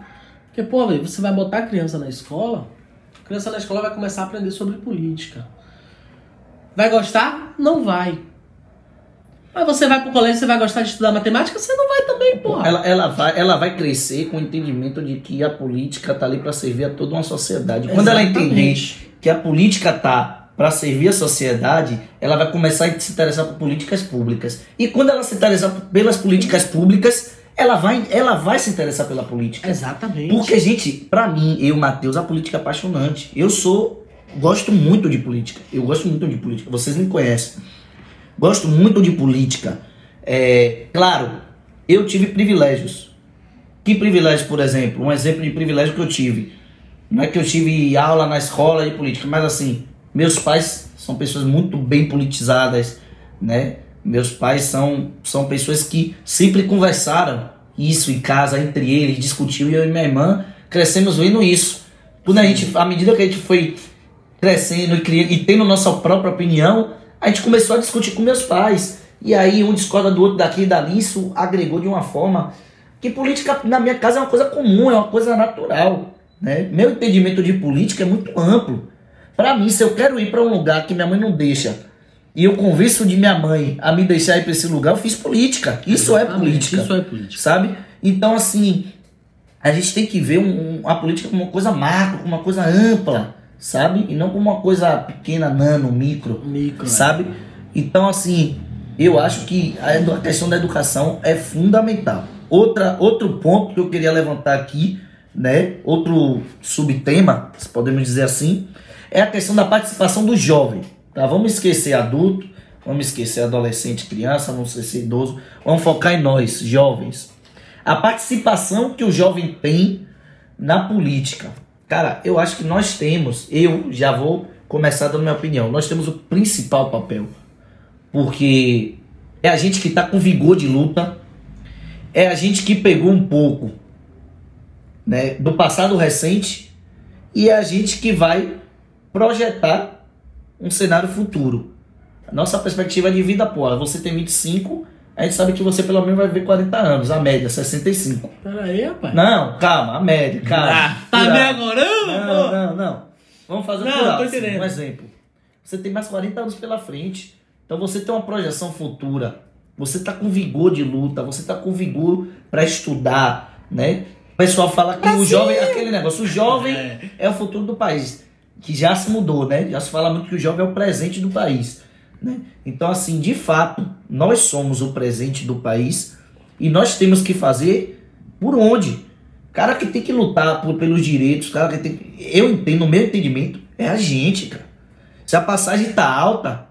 Porque, pô, você vai botar a criança na escola, a criança na escola vai começar a aprender sobre política. Vai gostar? Não vai. Mas você vai pro colégio, você vai gostar de estudar matemática? Você não vai também, porra. Ela, ela, vai, ela vai crescer com o entendimento de que a política tá ali para servir a toda uma sociedade. Quando ela entender Exatamente. que a política tá para servir a sociedade, ela vai começar a se interessar por políticas públicas. E quando ela se interessar pelas políticas públicas, ela vai, ela vai se interessar pela política. Exatamente. Porque, gente, pra mim, eu, Matheus, a política é apaixonante. Eu sou. Gosto muito de política. Eu gosto muito de política. Vocês me conhecem. Gosto muito de política. É, claro, eu tive privilégios. Que privilégio, por exemplo? Um exemplo de privilégio que eu tive. Não é que eu tive aula na escola de política, mas assim, meus pais são pessoas muito bem politizadas, né? Meus pais são, são pessoas que sempre conversaram isso em casa, entre eles, discutiu e eu e minha irmã crescemos vendo isso. Quando a gente, à medida que a gente foi crescendo e, criando, e tendo nossa própria opinião, a gente começou a discutir com meus pais. E aí um discorda do outro daqui e dali, isso agregou de uma forma que política na minha casa é uma coisa comum, é uma coisa natural. Né? Meu entendimento de política é muito amplo. Para mim, se eu quero ir para um lugar que minha mãe não deixa e eu convenço de minha mãe a me deixar ir para esse lugar, eu fiz política. Isso é Exatamente, política Isso é política. sabe? Então, assim, a gente tem que ver um- um- a política como uma coisa macro, como uma coisa ampla, sabe? E não como uma coisa pequena, nano, micro, Micro, sabe? Então, assim, eu acho que a questão da educação é fundamental. Outra, outro ponto que eu queria levantar aqui, né? Outro subtema, se podemos dizer assim, é a questão da participação do jovem. Tá? Vamos esquecer adulto, vamos esquecer adolescente, criança, vamos esquecer idoso, vamos focar em nós, jovens. A participação que o jovem tem na política. Cara, eu acho que nós temos, eu já vou começar dando minha opinião, nós temos o principal papel. Porque é a gente que está com vigor de luta, é a gente que pegou um pouco né, do passado recente e é a gente que vai projetar um cenário futuro. A nossa perspectiva de vida, pô, você tem 25, a gente sabe que você pelo menos vai viver 40 anos, a média, 65. Pera aí, rapaz. Não, calma, a média, calma. Ah, Tá me agorando? Não, não, não. Vamos fazer Não, por tô alto, entendendo. Um exemplo. Você tem mais 40 anos pela frente. Então você tem uma projeção futura. Você tá com vigor de luta, você tá com vigor para estudar, né? O pessoal fala que o jovem, aquele negócio, o jovem É. é o futuro do país, que já se mudou, né? Já se fala muito que o jovem é o presente do país, né? Então assim, de fato, nós somos o presente do país e nós temos que fazer por onde? Cara que tem que lutar por, pelos direitos, cara que tem que- eu entendo, no meu entendimento, é a gente, cara. Se a passagem tá alta,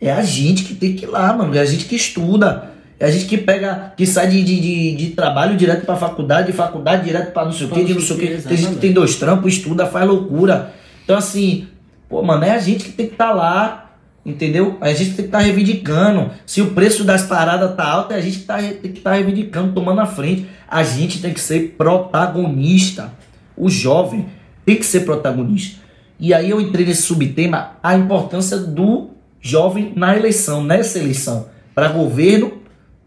é a gente que tem que ir lá, mano. É a gente que estuda. É a gente que pega, que sai de, de, de, de trabalho direto pra faculdade, de faculdade direto pra não sei o que, de não sei o que. Tem gente que tem dois trampos, estuda, faz loucura. Então, assim, pô, mano, é a gente que tem que estar lá, entendeu? A gente tem que estar reivindicando. Se o preço das paradas tá alto, é a gente que tá, tem que estar reivindicando, tomando a frente. A gente tem que ser protagonista. O jovem tem que ser protagonista. E aí eu entrei nesse subtema, a importância do jovem na eleição, nessa eleição, para governo,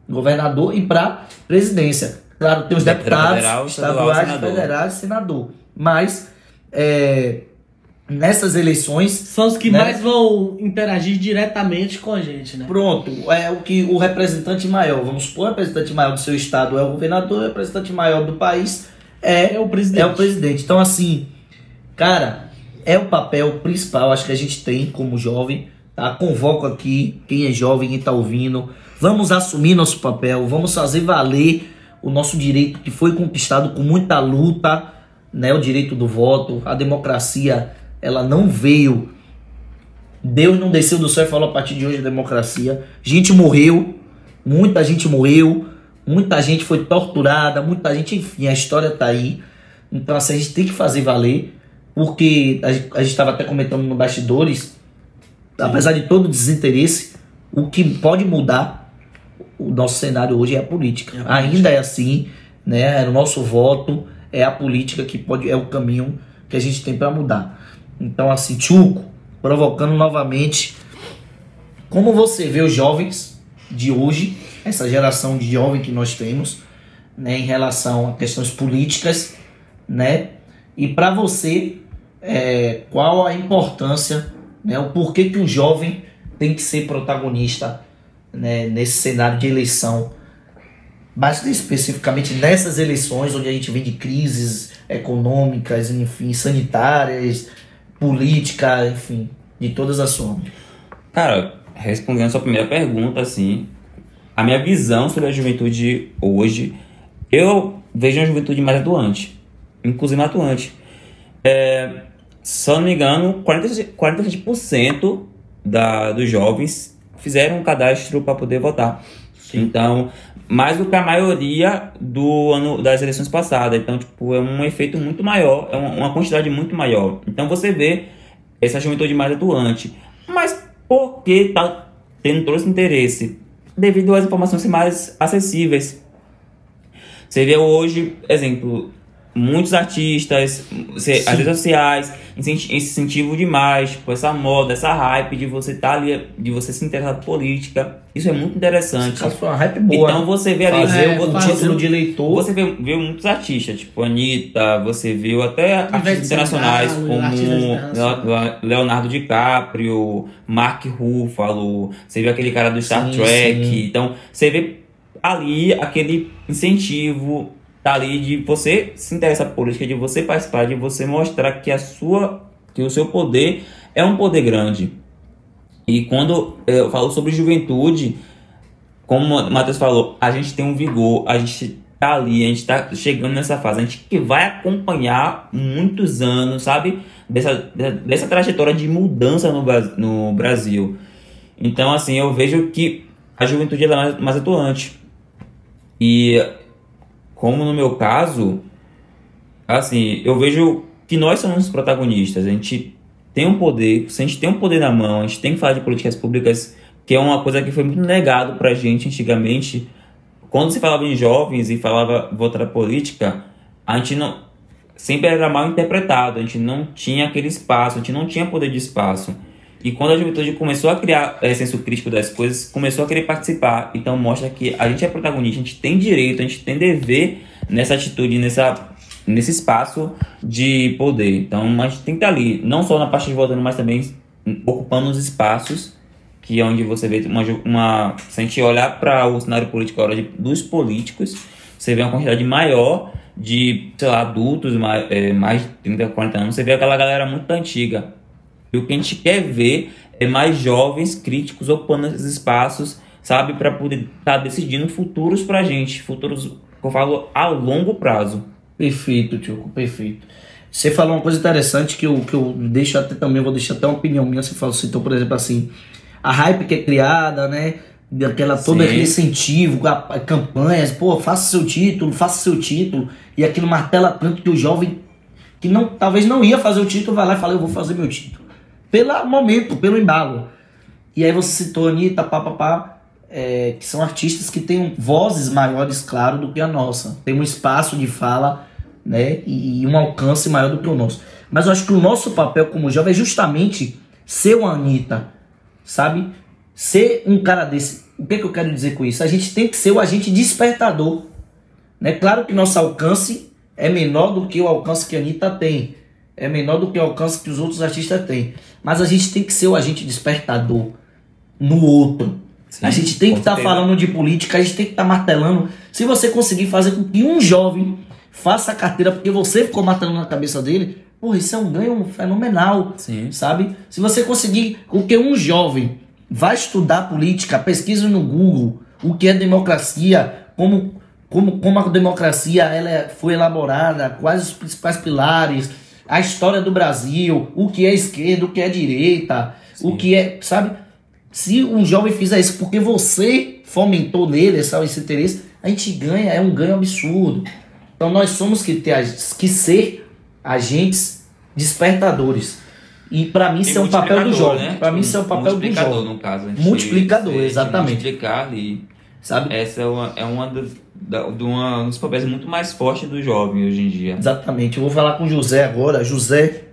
governador e para presidência. Claro, tem os Deputado deputados federal, estaduais, federais, senador. Mas é, nessas eleições São os que Né? mais vão interagir diretamente com a gente, né? Pronto, é o que o representante maior, vamos supor, o representante maior do seu estado é o governador, o representante maior do país é, É o presidente. é o presidente. Então, assim, cara, é o papel principal, acho que a gente tem como jovem, tá? Convoco aqui quem é jovem, quem tá ouvindo. Vamos assumir nosso papel, vamos fazer valer o nosso direito que foi conquistado com muita luta, né? O direito do voto, a democracia ela não veio. Deus não desceu do céu e falou a partir de hoje a democracia. Gente morreu, muita gente morreu, muita gente foi torturada, muita gente, enfim, a história tá aí. Então assim, a gente tem que fazer valer, porque a gente estava até comentando no bastidores, apesar de todo o desinteresse, o que pode mudar o nosso cenário hoje é a política. É a política. Ainda é assim, né? É o nosso voto, é a política que pode é o caminho que a gente tem para mudar. Então assim, Tchuco, provocando novamente como você vê os jovens de hoje, essa geração de jovem que nós temos, né, em relação a questões políticas, né? E para você, é, qual a importância, né, o porquê que o jovem tem que ser protagonista né, nesse cenário de eleição, mais especificamente nessas eleições onde a gente vem de crises econômicas, enfim, sanitárias, política, enfim, de todas as formas. Cara, respondendo a sua primeira pergunta, assim, a minha visão sobre a juventude hoje, eu vejo uma juventude mais atuante, inclusive atuante. É, se eu não me engano, 40, 47% da, dos jovens fizeram um cadastro para poder votar. Então, mais do que a maioria do ano das eleições passadas. Então, tipo, é um efeito muito maior, é uma, quantidade muito maior. Então, você vê essa juventude mais atuante. Mas por que tá tendo todo esse interesse? Devido às informações mais acessíveis. Você vê hoje, exemplo, muitos artistas, você- as redes sociais, incenti- incentivo demais, tipo, essa moda, essa hype de você estar ali, de você se interessar por política. Isso é muito interessante. Essa foi uma hype boa. Então você vê ali, fazer É, o fazer título de eleitor. você vê, vê muitos artistas, tipo Anitta, você viu até artistas internacionais como artistas Leonardo DiCaprio, Mark Ruffalo, você vê aquele cara do Star Sim, Trek. sim. Então, você vê ali aquele incentivo tá ali de você se interessar por política, de você participar, de você mostrar que a sua que o seu poder é um poder grande. E quando eu falo sobre juventude, como o Matheus falou, a gente tem um vigor, a gente tá ali, a gente tá chegando nessa fase, a gente que vai acompanhar muitos anos, sabe? Dessa, dessa trajetória de mudança no, no Brasil. Então, assim, eu vejo que a juventude é mais, mais atuante. E, como no meu caso, assim, eu vejo que nós somos os protagonistas. A gente tem um poder, se a gente tem um poder na mão, a gente tem que falar de políticas públicas, que é uma coisa que foi muito negado pra gente antigamente. Quando se falava em jovens e falava votar política, a gente não sempre era mal interpretado, a gente não tinha aquele espaço, a gente não tinha poder de espaço. E quando a juventude começou a criar é, senso crítico das coisas, começou a querer participar. Então mostra que a gente é protagonista, a gente tem direito, a gente tem dever nessa atitude, nessa, nesse espaço de poder. Então a gente tem que estar ali, não só na parte de votando, mas também ocupando os espaços que é onde você vê uma, uma se a gente olhar para o cenário político agora dos políticos, você vê uma quantidade maior de, sei lá, adultos mais, é, mais de 30, 40 anos, você vê aquela galera muito antiga. E o que a gente quer ver é mais jovens críticos ocupando esses espaços, sabe, para poder estar decidindo futuros pra gente, futuros eu falo a longo prazo. Perfeito, Tio, perfeito. Você falou uma coisa interessante que eu, que eu deixo até também, vou deixar até uma opinião minha. Você falou, citou, por exemplo, assim, a hype que é criada, né? Daquela, todo Sim. aquele incentivo, a, a campanhas, pô, faça seu título, faça seu título, e aquilo martela tanto que o jovem que não, talvez não ia fazer o título, vai lá e fala, eu vou fazer meu título. Pelo momento, pelo embalo. E aí você citou Anitta, papapá, é, que são artistas que têm vozes maiores, claro, do que a nossa. Tem um espaço de fala, né, e, e um alcance maior do que o nosso. Mas eu acho que o nosso papel como jovem é justamente ser uma Anitta, sabe? Ser um cara desse. O que, é que eu quero dizer com isso? A gente tem que ser o agente despertador. Né? Claro que nosso alcance é menor do que o alcance que a Anitta tem. É menor do que o alcance que os outros artistas têm. Mas a gente tem que ser o agente despertador no outro. Sim, a gente tem que estar certeza. falando de política, a gente tem que estar martelando. Se você conseguir fazer com que um jovem faça a carteira porque você ficou martelando na cabeça dele, porra, isso é um ganho fenomenal Sim. sabe? Se você conseguir com que um jovem vá estudar política, pesquise no Google o que é democracia, como, como, como a democracia ela é- foi elaborada, quais os principais pilares, a história do Brasil, o que é esquerda, o que é direita, o Sim. que é, sabe? Se um jovem fizer isso porque você fomentou nele esse, esse interesse, a gente ganha, é um ganho absurdo. Então nós somos que ter que ser agentes despertadores. E pra mim E isso é um papel do multiplicador, jovem. né? Pra mim isso é um papel do multiplicador, jovem. no caso. a gente Multiplicador, exatamente. Multiplicar ali. Sabe? Essa é uma, é uma, das- da, de uma um dos papéis muito mais fortes do jovem hoje em dia. Exatamente. Eu vou falar com o José agora. José,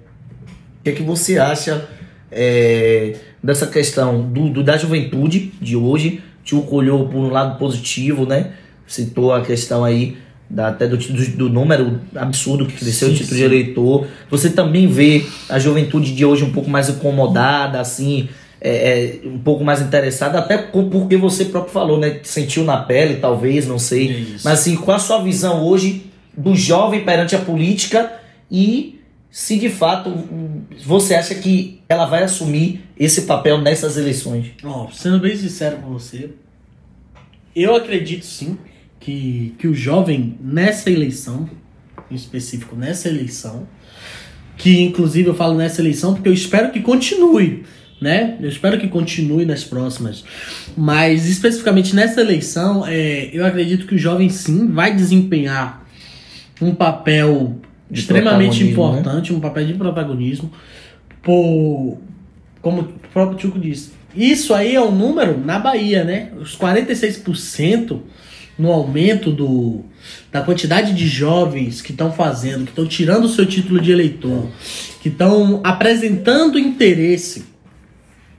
o que, é que você acha é, dessa questão do, do- da juventude de hoje? Tio olhou por um lado positivo, né? Citou a questão aí da, até do, do, do número absurdo que cresceu Sim, o título sim. de eleitor. Você também vê a juventude de hoje um pouco mais incomodada, assim, é, é, um pouco mais interessada, até porque você próprio falou, né? Sentiu na pele, talvez, não sei. Isso. Mas assim, qual a sua visão hoje do jovem perante a política e se de fato você acha que ela vai assumir esse papel nessas eleições? Ó, sendo bem sincero com você, eu acredito sim que, que o jovem nessa eleição, em específico nessa eleição, que inclusive eu falo nessa eleição porque eu espero que continue, né? Eu espero que continue nas próximas. Mas especificamente nessa eleição, é, eu acredito que o jovem sim vai desempenhar um papel De extremamente né? importante, um papel de protagonismo, por, como o próprio Tchuco disse. Isso aí é um número na Bahia, né? Os 46% no aumento do, da quantidade de jovens que estão fazendo, que estão tirando o seu título de eleitor, que estão apresentando interesse.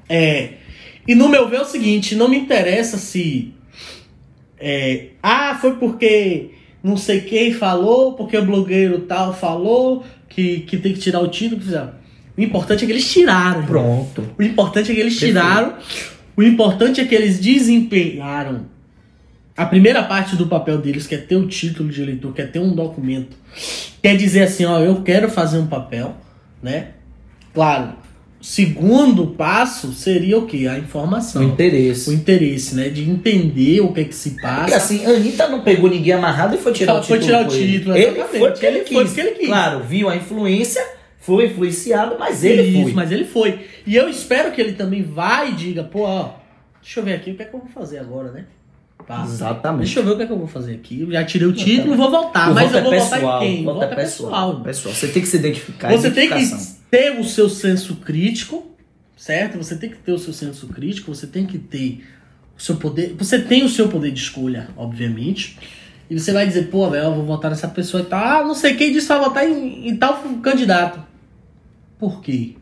É, e no meu ver é o seguinte, não me interessa se é, ah, foi porque não sei quem falou, porque o blogueiro tal falou que, que tem que tirar o título. O importante é que eles tiraram. irmão. Pronto. O importante é que eles Perfeito. tiraram. O importante é que eles desempenharam a primeira parte do papel deles, que é ter o título de eleitor, que é ter um documento. Quer dizer assim, ó, eu quero fazer um papel, né? Claro. Segundo passo seria o quê? A O informação. interesse. O interesse, né? De entender o que é que se Porque passa. assim, a Anitta não pegou ninguém amarrado e foi tirar o Foi título. tirar o ele. título, Ele exatamente. foi porque ele Ele quis. foi porque ele quis. Claro, viu a influência, foi influenciado, mas ele Isso, foi. mas ele foi. E eu espero que ele também vá e diga, pô, ó, deixa eu ver aqui o que é que eu vou fazer agora, né? Tá. Exatamente. Deixa eu ver o que é que eu vou fazer aqui. Eu já tirei o título vou voltar. O mas eu é vou pessoal, votar em quem? o voto Voto é pessoal. irmão. pessoal. Você tem que se identificar. Você tem que. Ter o seu senso crítico, certo? Você tem que ter o seu senso crítico, você tem que ter o seu poder. Você tem o seu poder de escolha, obviamente. E você vai dizer, pô, velho, eu vou votar nessa pessoa e tal. Ah, não sei quem disse vai votar em, em tal candidato. Por quê?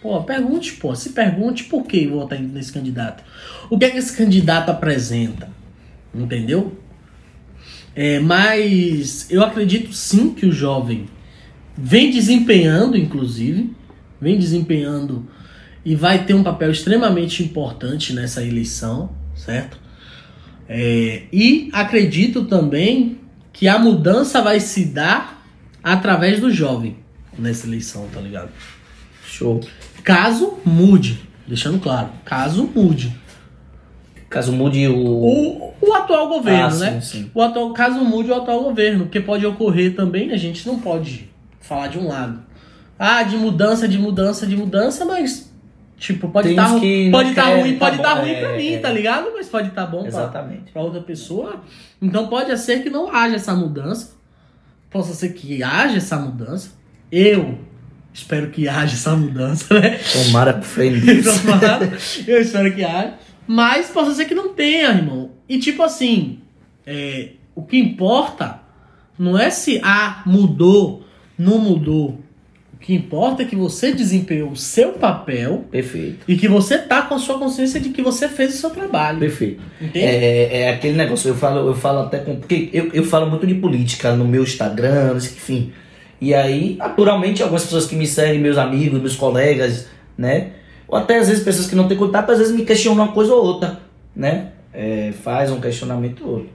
Pô, pergunte, pô. Se pergunte por que votar nesse candidato. O que é que esse candidato apresenta? Entendeu? É, mas eu acredito sim que o jovem vem desempenhando, inclusive, vem desempenhando e vai ter um papel extremamente importante nessa eleição, certo? É, e acredito também que a mudança vai se dar através do jovem nessa eleição, tá ligado? Show. Caso mude, deixando claro, caso mude. Caso mude o. O, o atual governo, Ah, sim, né? sim. O atual, caso mude o atual governo, porque pode ocorrer também, a gente não pode falar de um lado. Ah, de mudança, de mudança, de mudança, mas tipo, pode estar não pode querem, ruim, tá pode estar bom, ruim é, pra mim, é. tá ligado? Mas pode estar bom pra, Exatamente. pra outra pessoa. Então pode ser que não haja essa mudança. Possa ser que haja essa mudança. Eu espero que haja essa mudança, né? Tomara pro. Tomara. Eu espero que haja. Mas possa ser que não tenha, irmão. E tipo assim, é, o que importa não é se ah, mudou, não mudou. O que importa é que você desempenhou o seu papel Perfeito. e que você tá com a sua consciência de que você fez o seu trabalho. Perfeito. Entende? É, é aquele negócio, eu falo, eu falo até com. Porque eu, eu falo muito de política no meu Instagram, enfim. E aí, naturalmente, algumas pessoas que me seguem, meus amigos, meus colegas, né? Ou até às vezes pessoas que não têm contato, às vezes me questionam uma coisa ou outra, né? É, faz um questionamento ou outro.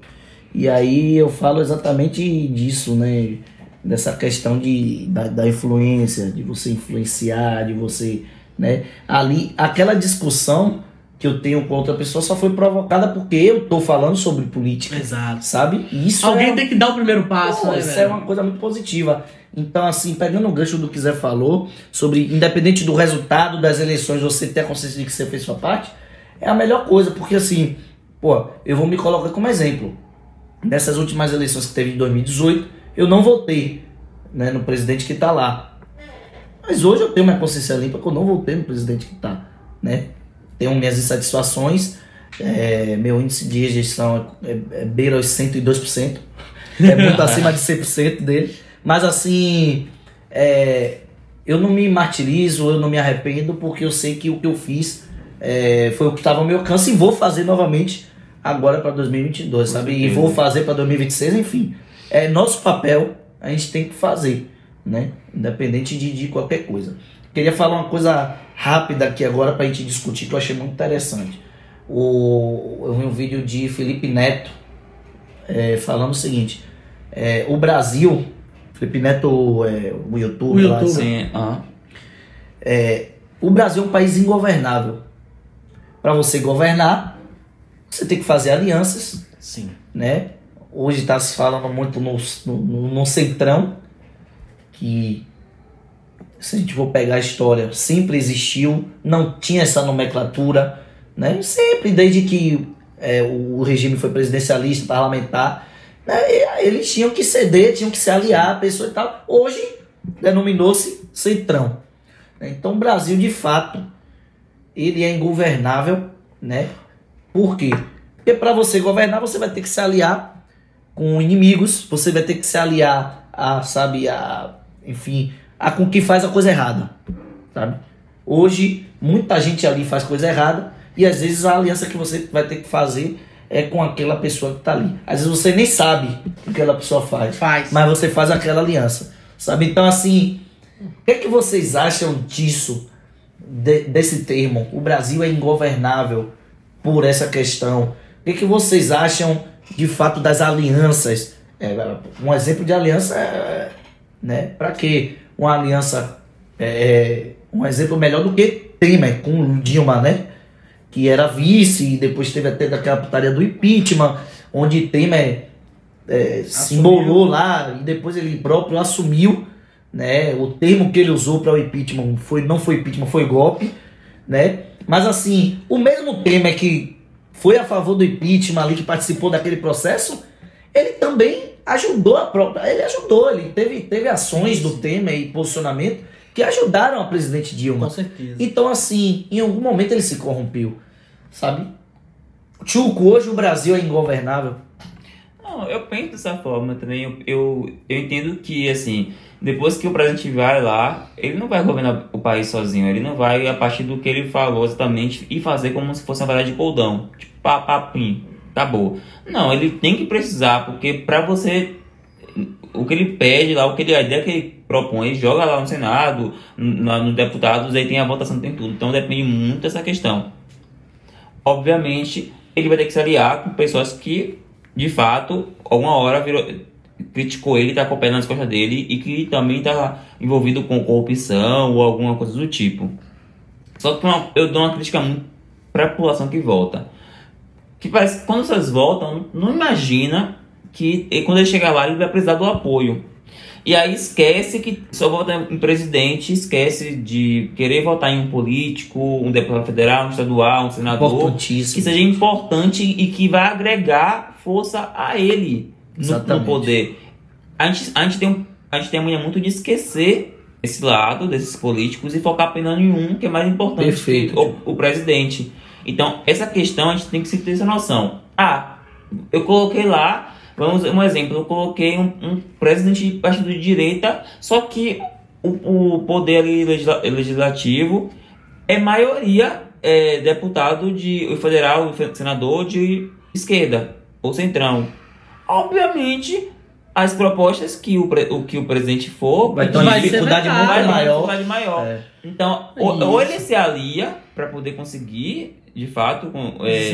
E aí eu falo exatamente disso, né? Dessa questão de, da, da influência, de você influenciar, de você, né? Ali, aquela discussão que eu tenho com outra pessoa só foi provocada porque eu tô falando sobre política, Exato. sabe? E isso Alguém é, tem que dar o primeiro passo, Pô, né, isso é velho? uma coisa muito positiva. Então, assim, pegando o gancho do que Zé falou, sobre independente do resultado das eleições, você ter a consciência de que você fez sua parte, é a melhor coisa, porque assim, pô, eu vou me colocar como exemplo. Nessas últimas eleições que teve em 2018, eu não votei né, no presidente que tá lá. Mas hoje eu tenho minha consciência limpa que eu não votei no presidente que tá, né? Tenho minhas insatisfações, é, meu índice de rejeição é, é, é beira os 102%, é muito acima de 100% dele. Mas assim, é, eu não me martirizo, eu não me arrependo, porque eu sei que o que eu fiz é, foi o que estava ao meu alcance e vou fazer novamente agora para 2022, sabe? E vou fazer para 2026, enfim. É nosso papel, a gente tem que fazer, né? Independente de, de qualquer coisa. Queria falar uma coisa rápida aqui agora para a gente discutir que eu achei muito interessante. O, eu vi um vídeo de Felipe Neto é, falando o seguinte: é, o Brasil, Felipe Neto, é, o YouTube, O lá, YouTube. Sim, aham. o Brasil é um país ingovernável. Para você governar, você tem que fazer alianças, Sim. né? Hoje está se falando muito no, no, no centrão, que se a gente for pegar a história, sempre existiu, não tinha essa nomenclatura, né? Sempre, desde que é, o regime foi presidencialista, parlamentar, né? eles tinham que ceder, tinham que se aliar a pessoa e tal. Hoje, denominou-se centrão. né? Então, o Brasil, de fato, ele é ingovernável, né? Por quê? Porque para você governar, você vai ter que se aliar com inimigos, você vai ter que se aliar a, sabe, a, enfim, a com quem faz a coisa errada, sabe? Hoje, muita gente ali faz coisa errada e às vezes a aliança que você vai ter que fazer é com aquela pessoa que tá ali. Às vezes você nem sabe o que aquela pessoa faz, Faz. mas você faz aquela aliança, sabe? Então, assim, o que é que vocês acham disso, de- desse termo? O Brasil é ingovernável por essa questão. O que, é que vocês acham, de fato, das alianças? É, um exemplo de aliança é, né? Para que uma aliança é um exemplo melhor do que Temer com o Dilma, né? Que era vice e depois teve até daquela putaria do impeachment, onde Temer é, se embolou lá e depois ele próprio assumiu, né? O termo que ele usou para o impeachment foi não foi impeachment, foi golpe, né? Mas assim, o mesmo Temer que foi a favor do impeachment ali, que participou daquele processo, ele também ajudou a própria. Ele ajudou, ele teve, teve ações do Temer e posicionamento que ajudaram a presidente Dilma. Com certeza. Então, assim, em algum momento ele se corrompeu, sabe? Chuco, hoje o Brasil é ingovernável. Não, eu penso dessa forma também. Eu, eu, eu entendo que, assim, depois que o presidente vai lá, ele não vai governar o país sozinho. Ele não vai, a partir do que ele falou exatamente, e fazer como se fosse uma verdade de coldão. Tipo, pá, acabou. Não, ele tem que precisar, porque pra você. O que ele pede lá, o que ele, a ideia que ele propõe, ele joga lá no Senado, no, no deputados, aí tem a votação, tem tudo. Então depende muito dessa questão. Obviamente, ele vai ter que se aliar com pessoas que, de fato, alguma hora virou, criticou ele, tá com o pé nas costas dele e que também tá envolvido com corrupção ou alguma coisa do tipo. Só que uma- eu dou uma crítica muito pra população que vota. Que parece quando vocês votam, não imagina que e quando ele chegar lá ele vai precisar do apoio. E aí esquece que só vota em presidente, esquece de querer votar em um político, um deputado federal, um estadual, um senador, que seja importante e que vai agregar força a ele no, no poder. A gente, a, gente tem um, a gente tem a mania muito de esquecer esse lado desses políticos e focar apenas em um que é mais importante Perfeito, que o, o presidente. Então, essa questão a gente tem que se ter essa noção. Ah, eu coloquei lá, vamos um exemplo, eu coloquei um, um presidente de partido de direita, só que o, o poder legisla- legislativo é maioria é, deputado de federal, senador de esquerda ou centrão. Obviamente, as propostas que o, o que o presidente for Vai ter uma dificuldade muito maior. dificuldade maior. É, Então, É ou, ou ele se alia para poder conseguir, de fato, com- é,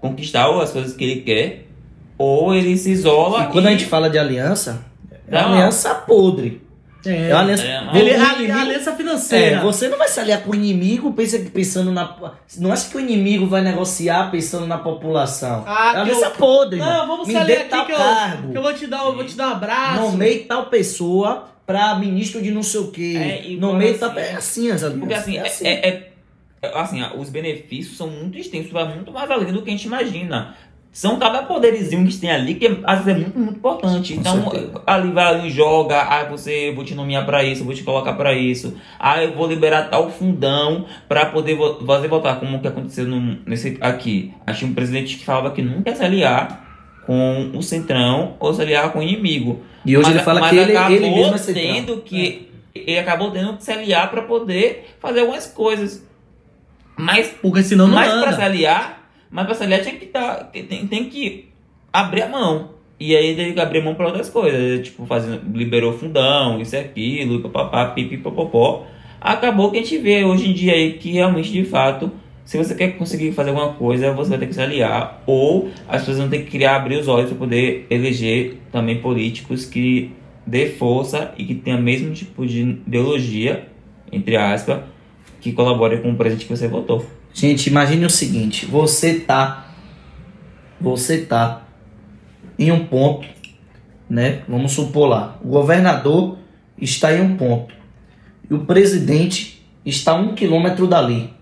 conquistar as coisas que ele quer, ou ele se isola. E quando a gente fala de aliança, é uma aliança podre. É. É uma aliança. É, Ele, a, inimigo- a aliança financeira. É, você não vai se aliar com o inimigo pensa, pensando na. Não acha que o inimigo vai negociar pensando na população. Ah, é aliança eu- podre, Não, irmão. vamos Me se aliar aqui tal que eu, cargo. que eu vou te dar, eu vou te dar um abraço. Nomeie tal pessoa pra ministro de não sei o quê. É, e Nomeie fala tal. assim- É assim as alianças. Porque assim, é é, assim. é- é- é- assim, os benefícios são muito extensos, vai muito mais além do que a gente imagina. São cada poderizinho que tem ali que às vezes é muito, muito importante. Com Então, certeza. ali vai ali, joga, ah, você, vou te nomear pra isso, vou te colocar pra isso. Ah, eu vou liberar tal fundão pra poder vo- fazer votar, como que aconteceu no, nesse aqui. Achei um presidente que falava que nunca ia se aliar com o centrão ou se aliar com o inimigo. E hoje Mas- ele fala que ele, ele mesmo é centrão. tendo que ele acabou tendo que se aliar para poder fazer algumas coisas. Mas, Porque senão não mas para se aliar, mas se aliar tinha que tá, tem, tem que abrir a mão. E aí teve que abrir mão para outras coisas, tipo, fazendo, liberou fundão, isso e aquilo, papapá, pipi, popopó. Acabou que a gente vê hoje em dia aí que realmente, de fato, se você quer conseguir fazer alguma coisa, você vai ter que se aliar. Ou as pessoas vão ter que criar, abrir os olhos para poder eleger também políticos que dê força e que tenha o mesmo tipo de ideologia, entre aspas, que colabore com o presidente que você votou. Gente, imagine o seguinte: você tá. Você tá em um ponto, né? Vamos supor lá. O governador está em um ponto. E o presidente está um quilômetro dali.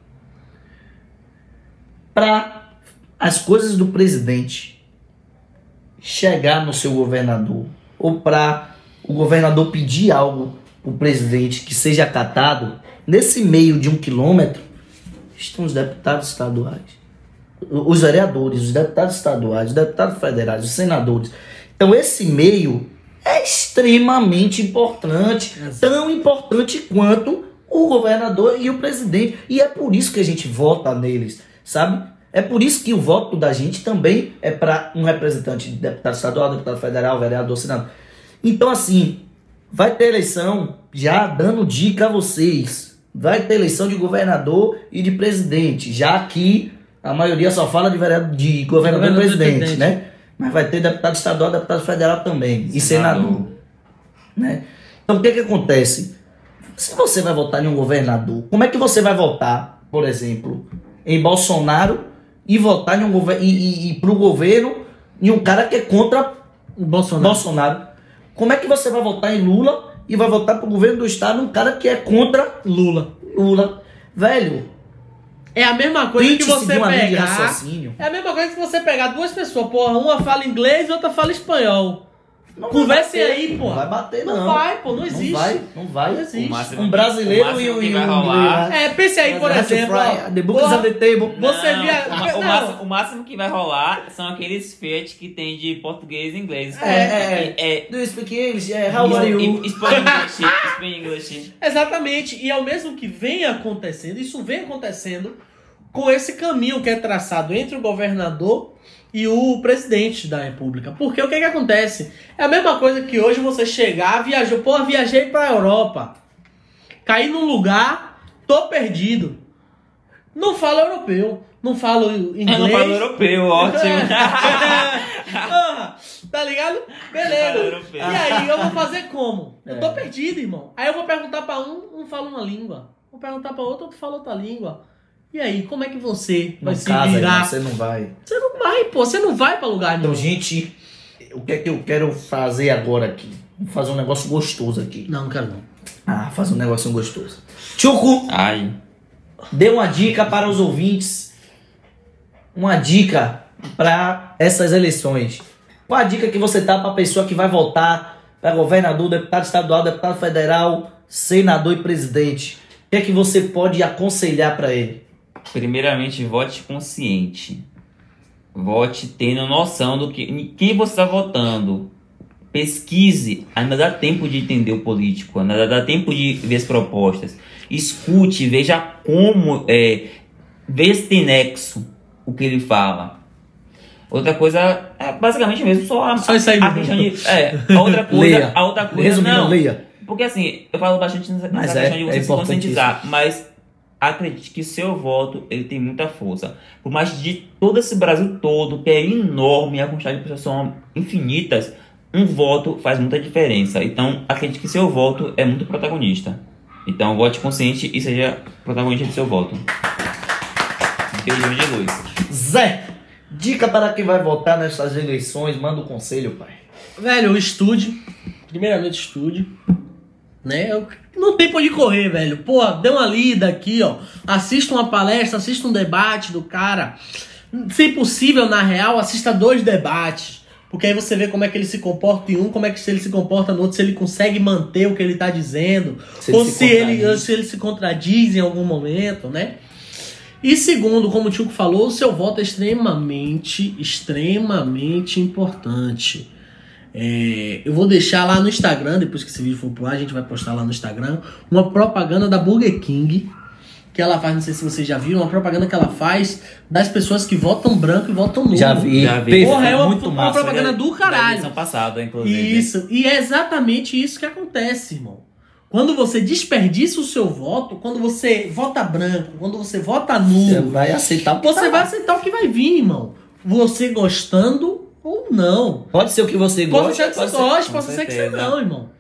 Para as coisas do presidente chegar no seu governador, ou para o governador pedir algo para o presidente que seja acatado, nesse meio de um quilômetro estão os deputados estaduais, os vereadores, os deputados estaduais, os deputados federais, os senadores. Então esse meio é extremamente importante, tão importante quanto o governador e o presidente. E é por isso que a gente vota neles, sabe? É por isso que o voto da gente também é para um representante de deputado estadual, deputado federal, vereador, senador. Então, assim, vai ter eleição, já dando dica a vocês. Vai ter eleição de governador e de presidente, já que a maioria só fala de, vereador, de governador, Governador e presidente, presidente. né? Mas vai ter deputado estadual, deputado federal também, e senador. Né? Então, o que, que acontece? Se você vai votar em um governador, como é que você vai votar, por exemplo, em Bolsonaro e votar em um governo e, e, e pro governo em um cara que é contra O Bolsonaro. Bolsonaro. Como é que você vai votar em Lula e vai votar pro governo do estado um cara que é contra Lula. Lula? Velho, É a mesma coisa que você pegar. raciocínio. É a mesma coisa que você pegar duas pessoas, porra, uma fala inglês e outra fala espanhol. Não Conversem aí, pô. Não vai bater, não. Não vai, pô, não existe. Não vai, não vai. Não existe. Máximo Um brasileiro e um que vai rolar- inglês? É, pense aí, por That's the exemplo. fry, The book is porra, on the table. Você Não, via. o, o máximo, o máximo que vai rolar são aqueles Fiat que tem de português e inglês. É, é, é. Do you speak English? Yeah, how are you? Speak English. Speak English. Exatamente. E é o mesmo que vem acontecendo, isso vem acontecendo com esse caminho que é traçado entre o governador e o presidente da república. Porque o que, que acontece? É a mesma coisa que hoje você chegar, viajou, pô, viajei pra Europa. Caí num lugar, tô perdido. Não falo europeu, não falo inglês. Eu não falo europeu, ótimo. Porra, tá ligado? Beleza. E aí, eu vou fazer como? Eu tô É. perdido, irmão. Aí eu vou perguntar pra um, um fala uma língua. Vou perguntar pra outro, outro fala outra língua. E aí, como é que você vai Não se casa, virar? você não vai. Você não vai, pô. Você não vai pra lugar Então, nenhum. gente, o que é que eu quero fazer agora aqui? Vou fazer um negócio gostoso aqui. Não, não quero não. Ah, fazer um negocinho gostoso. Chuco, Ai. dê uma dica para os ouvintes. Uma dica para essas eleições. Qual a dica que você dá para a pessoa que vai votar para governador, deputado estadual, deputado federal, senador e presidente? O que é que você pode aconselhar para ele? Primeiramente, vote consciente. Vote tendo noção do que em quem você está votando. Pesquise, ainda dá tempo de entender o político, ainda dá tempo de ver as propostas. Escute, veja como é, veja se tem nexo o que ele fala. Outra coisa é basicamente mesmo só a, Só isso aí a questão de. É, a outra coisa. Leia. A outra coisa. Resumindo, não, leia. porque assim, eu falo bastante nessa, Mas nessa é- questão de é você se importante conscientizar, mas acredite que seu voto ele tem muita força. Por mais de todo esse Brasil todo, que é enorme, a quantidade de pessoas são infinitas, um voto faz muita diferença. Então, acredite que seu voto é muito protagonista. Então, vote consciente e seja protagonista do seu voto. Beijo de luz. Zé, dica para quem vai votar nessas eleições, manda o conselho, pai. Velho, estude. Primeiramente estude. Né? Eu- Não tem pra onde correr, velho. Pô, dê uma lida aqui, ó. Assista uma palestra, assista um debate do cara. Se possível, na real, assista dois debates. Porque aí você vê como é que ele se comporta em um, como é que ele se comporta no outro, se ele consegue manter o que ele tá dizendo. Se ele ou se se ele, contradiz. se ele se contradiz em algum momento, né? E segundo, como o Tio falou, o seu voto é extremamente, extremamente importante. É, eu vou deixar lá no Instagram, depois que esse vídeo for pro ar, a gente vai postar lá no Instagram, uma propaganda da Burger King, que ela faz, não sei se vocês já viram, uma propaganda que ela faz das pessoas que votam branco e votam nulo. Já vi. Já vi. Porra, é uma- muito uma massa. propaganda do caralho. Da passada, inclusive. Isso, e é exatamente isso que acontece, irmão. Quando você desperdiça o seu voto, quando você vota branco, quando você vota Você nulo, vai aceitar o que você tá vai lá. aceitar o que vai vir, irmão. Você gostando ou não. Pode ser o que você Pode gosta. ser que você pode ser- goste, pode ser que você não, irmão.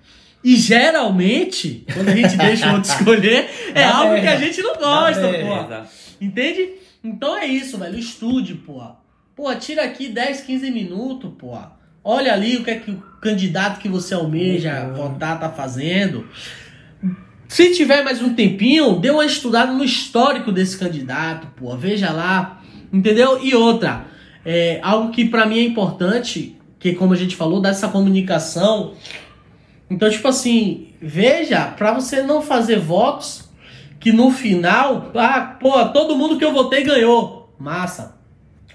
E geralmente, quando a gente deixa o outro escolher, é algo merda. que a gente não gosta, pô. Entende? Então é isso, velho. Estude, pô. Pô, tira aqui 10, 15 minutos, pô. Olha ali o que é que o candidato que você almeja votar tá fazendo. Se tiver mais um tempinho, dê uma estudada no histórico desse candidato, pô. Veja lá. Entendeu? E outra, é, algo que pra mim é importante, que como a gente falou, dessa comunicação. Então, tipo assim, veja, pra você não fazer votos que no final, ah, pô, todo mundo que eu votei ganhou. Massa.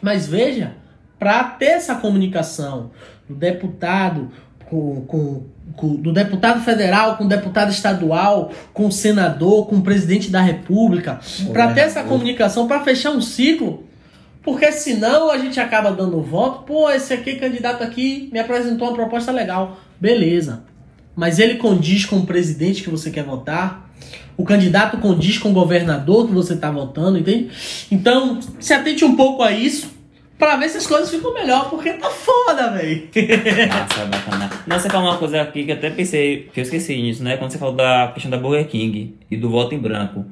Mas veja, para ter essa comunicação do deputado com, com, com- do deputado federal com o deputado estadual, com o senador, com o presidente da república, para ter essa comunicação, para fechar um ciclo, porque senão a gente acaba dando voto, pô, esse aqui candidato aqui me apresentou uma proposta legal, beleza. Mas ele condiz com o presidente que você quer votar, o candidato condiz com o governador que você tá votando, entende? Então, se atente um pouco a isso pra ver se as coisas ficam melhor, porque tá foda, velho. Massa, bacana. Não, você falou uma coisa aqui que eu até pensei, que eu esqueci nisso, né? Quando você falou da questão da Burger King e do voto em branco.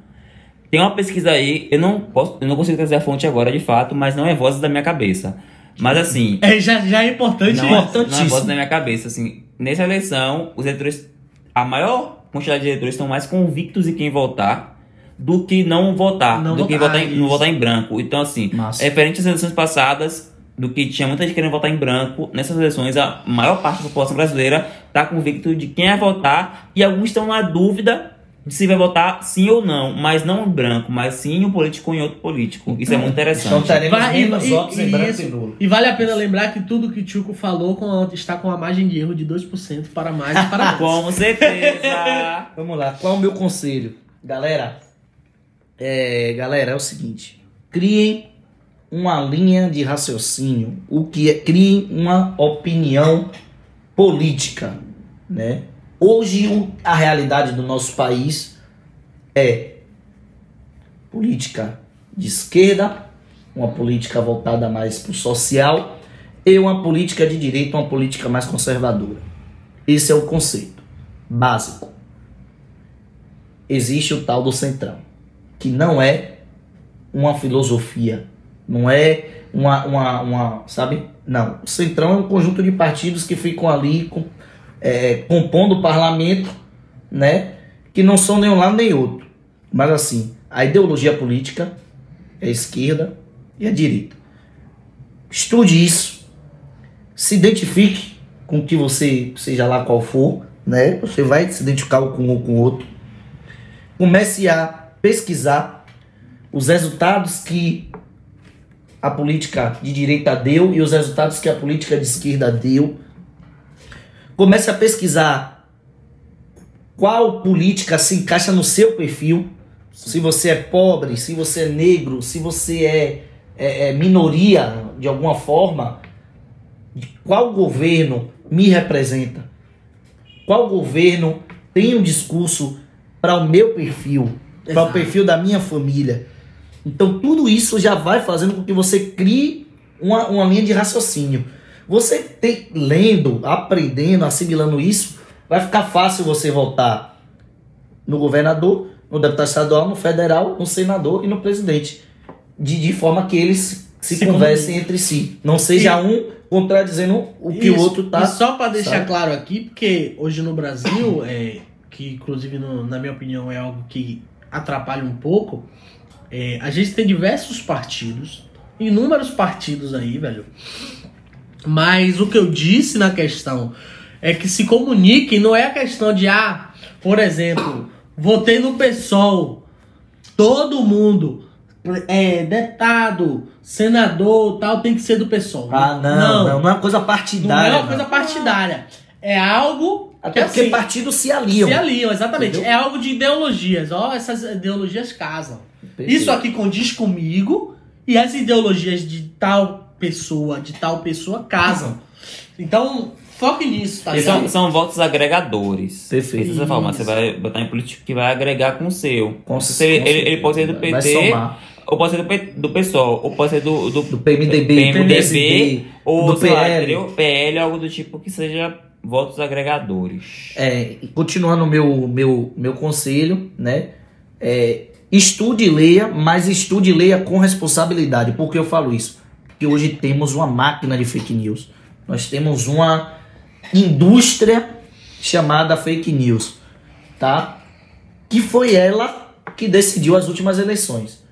Tem uma pesquisa aí, eu não posso, eu não consigo trazer a fonte agora de fato, mas não é voz da minha cabeça. Mas assim, É, já, já é importante não, é, não é importantíssimo. voz da minha cabeça, assim. Nessa eleição, os eleitores, a maior quantidade de eleitores estão mais convictos em quem votar do que não votar, Não do que votar, votar em, não votar em branco. Então assim, Massa. é diferente das eleições passadas, do que tinha muita gente querendo votar em branco. Nessas eleições, a maior parte da população brasileira está convicto de quem vai votar e alguns estão na dúvida se vai votar sim ou não, mas não em branco, mas sim em um político ou em outro político. Isso é muito Então interessante. teremos Vai- menos e- votos em e- branco isso. e nulo. E vale a pena lembrar que tudo que o Tchuco falou com- está com a margem de erro de 2% para mais e para menos. Com certeza. Vamos lá, qual é o meu conselho? Galera, é, galera, é o seguinte: criem uma linha de raciocínio, o que é criem uma opinião política, né? Hoje a realidade do nosso país é política de esquerda, uma política voltada mais para o social e uma política de direita, uma política mais conservadora. Esse é o conceito básico. Existe o tal do centrão, que não é uma filosofia, não é uma, uma, uma sabe? Não, o centrão é um conjunto de partidos que ficam ali com, é, compondo o parlamento, né? Que não são nem um lado nem outro. Mas assim, a ideologia política é a esquerda e a direita. Estude isso, se identifique com o que você, seja lá qual for, né? Você vai se identificar com um com o outro. Comece a pesquisar os resultados que a política de direita deu e os resultados que a política de esquerda deu. Comece a pesquisar qual política se encaixa no seu perfil. Se você é pobre, se você é negro, se você é, é- é minoria de alguma forma, qual governo me representa? Qual governo tem um discurso para o meu perfil, para o perfil da minha família? Então tudo isso já vai fazendo com que você crie uma, uma linha de raciocínio. Você tem, lendo, aprendendo, assimilando isso, vai ficar fácil você votar no governador, no deputado estadual, no federal, no senador e no presidente. De, de forma que eles se, Se conversem entre si. Não seja um contradizendo o que o Isso. outro tá. E só pra deixar sabe? claro aqui, porque hoje no Brasil, é, que inclusive no- na minha opinião é algo que atrapalha um pouco, é, a gente tem diversos partidos, inúmeros partidos aí, velho. Mas o que eu disse na questão é que se comuniquem, não é a questão de, ah, por exemplo, votei no PSOL, todo mundo, é, deputado, senador, tal, tem que ser do PSOL. Ah, não, não, não, é uma coisa Não partidária. é uma não. coisa partidária. É algo Até que porque assim, partidos se aliam. se aliam, exatamente. Entendeu? É algo de ideologias. Ó, essas ideologias casam. Perfeito. Isso aqui condiz comigo e as ideologias de tal pessoa, de tal pessoa casam. Então, foque nisso, tá são, são votos agregadores. Perfeito. Essa é a forma, você vai botar em político que vai agregar com o seu. Com- Você- ele, com ele- ele pode ser do PT, somar. ou pode ser do, P- do PSOL, ou pode ser do, do, Do PMDB, PMDB, PSB, ou do sei lá, PL. PL, algo do tipo que seja votos agregadores. É, e continuando o meu, meu, meu conselho, né? É, estude e leia, mas estude e leia com responsabilidade. Por que eu falo isso? Porque hoje temos uma máquina de fake news. Nós temos uma indústria chamada fake news, tá? Que foi ela que decidiu as últimas eleições,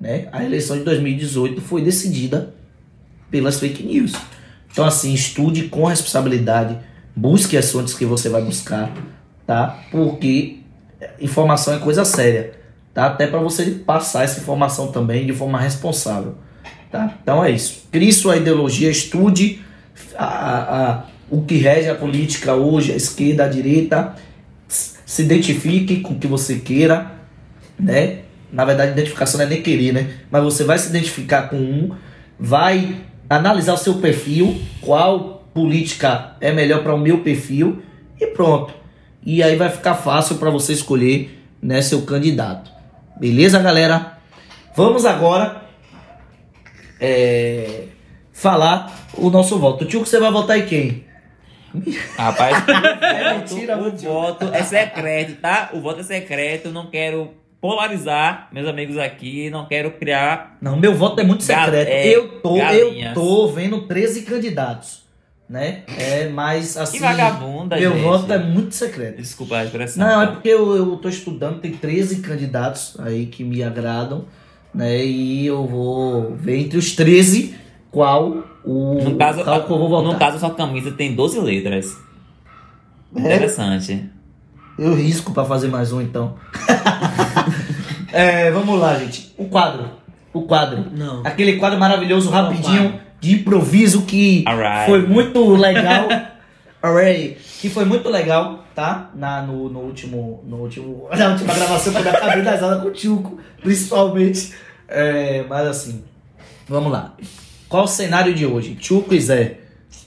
né? A eleição de 2018 foi decidida pelas fake news. Então assim, estude com responsabilidade, busque as fontes que você vai buscar, tá? Porque informação é coisa séria, tá? Até para você passar essa informação também de forma responsável, tá? Então é isso. Crie sua ideologia, estude a, a- a- o que rege a política hoje, a esquerda, a direita, se identifique com o que você queira, né? Na verdade, identificação não é nem querer, né? Mas você vai se identificar com um, vai analisar o seu perfil, qual política é melhor para o meu perfil e pronto. E aí vai ficar fácil para você escolher né, seu candidato. Beleza, galera? Vamos agora é, falar o nosso voto. Tio, você vai votar em quem? Rapaz, É o mentira, voto, o tio. voto é secreto, tá? O voto é secreto, não quero polarizar meus amigos aqui, não quero criar. Não, meu voto é muito secreto. é, eu, tô, eu tô vendo 13 candidatos, né? É, mas assim, Que vagabunda, meu gente. voto é muito secreto. Desculpa a expressão. Não, é tá? porque eu, eu tô estudando, tem 13 candidatos aí que me agradam, né? E eu vou ver entre os 13 qual o No caso, qual que eu vou votar. no caso, a sua camisa tem 12 letras. É? Interessante. Eu risco pra fazer mais um então. É, vamos lá, gente. O quadro. O quadro. Não. Aquele quadro maravilhoso, rapidinho, de improviso que Alright. foi muito legal. Alright. Que foi muito legal, tá? Na, no, no último. No último. Na última gravação quando eu acabei das aulas com o Tchuco, principalmente. É, mas assim. Vamos lá. Qual o cenário de hoje? Tchuco e Zé.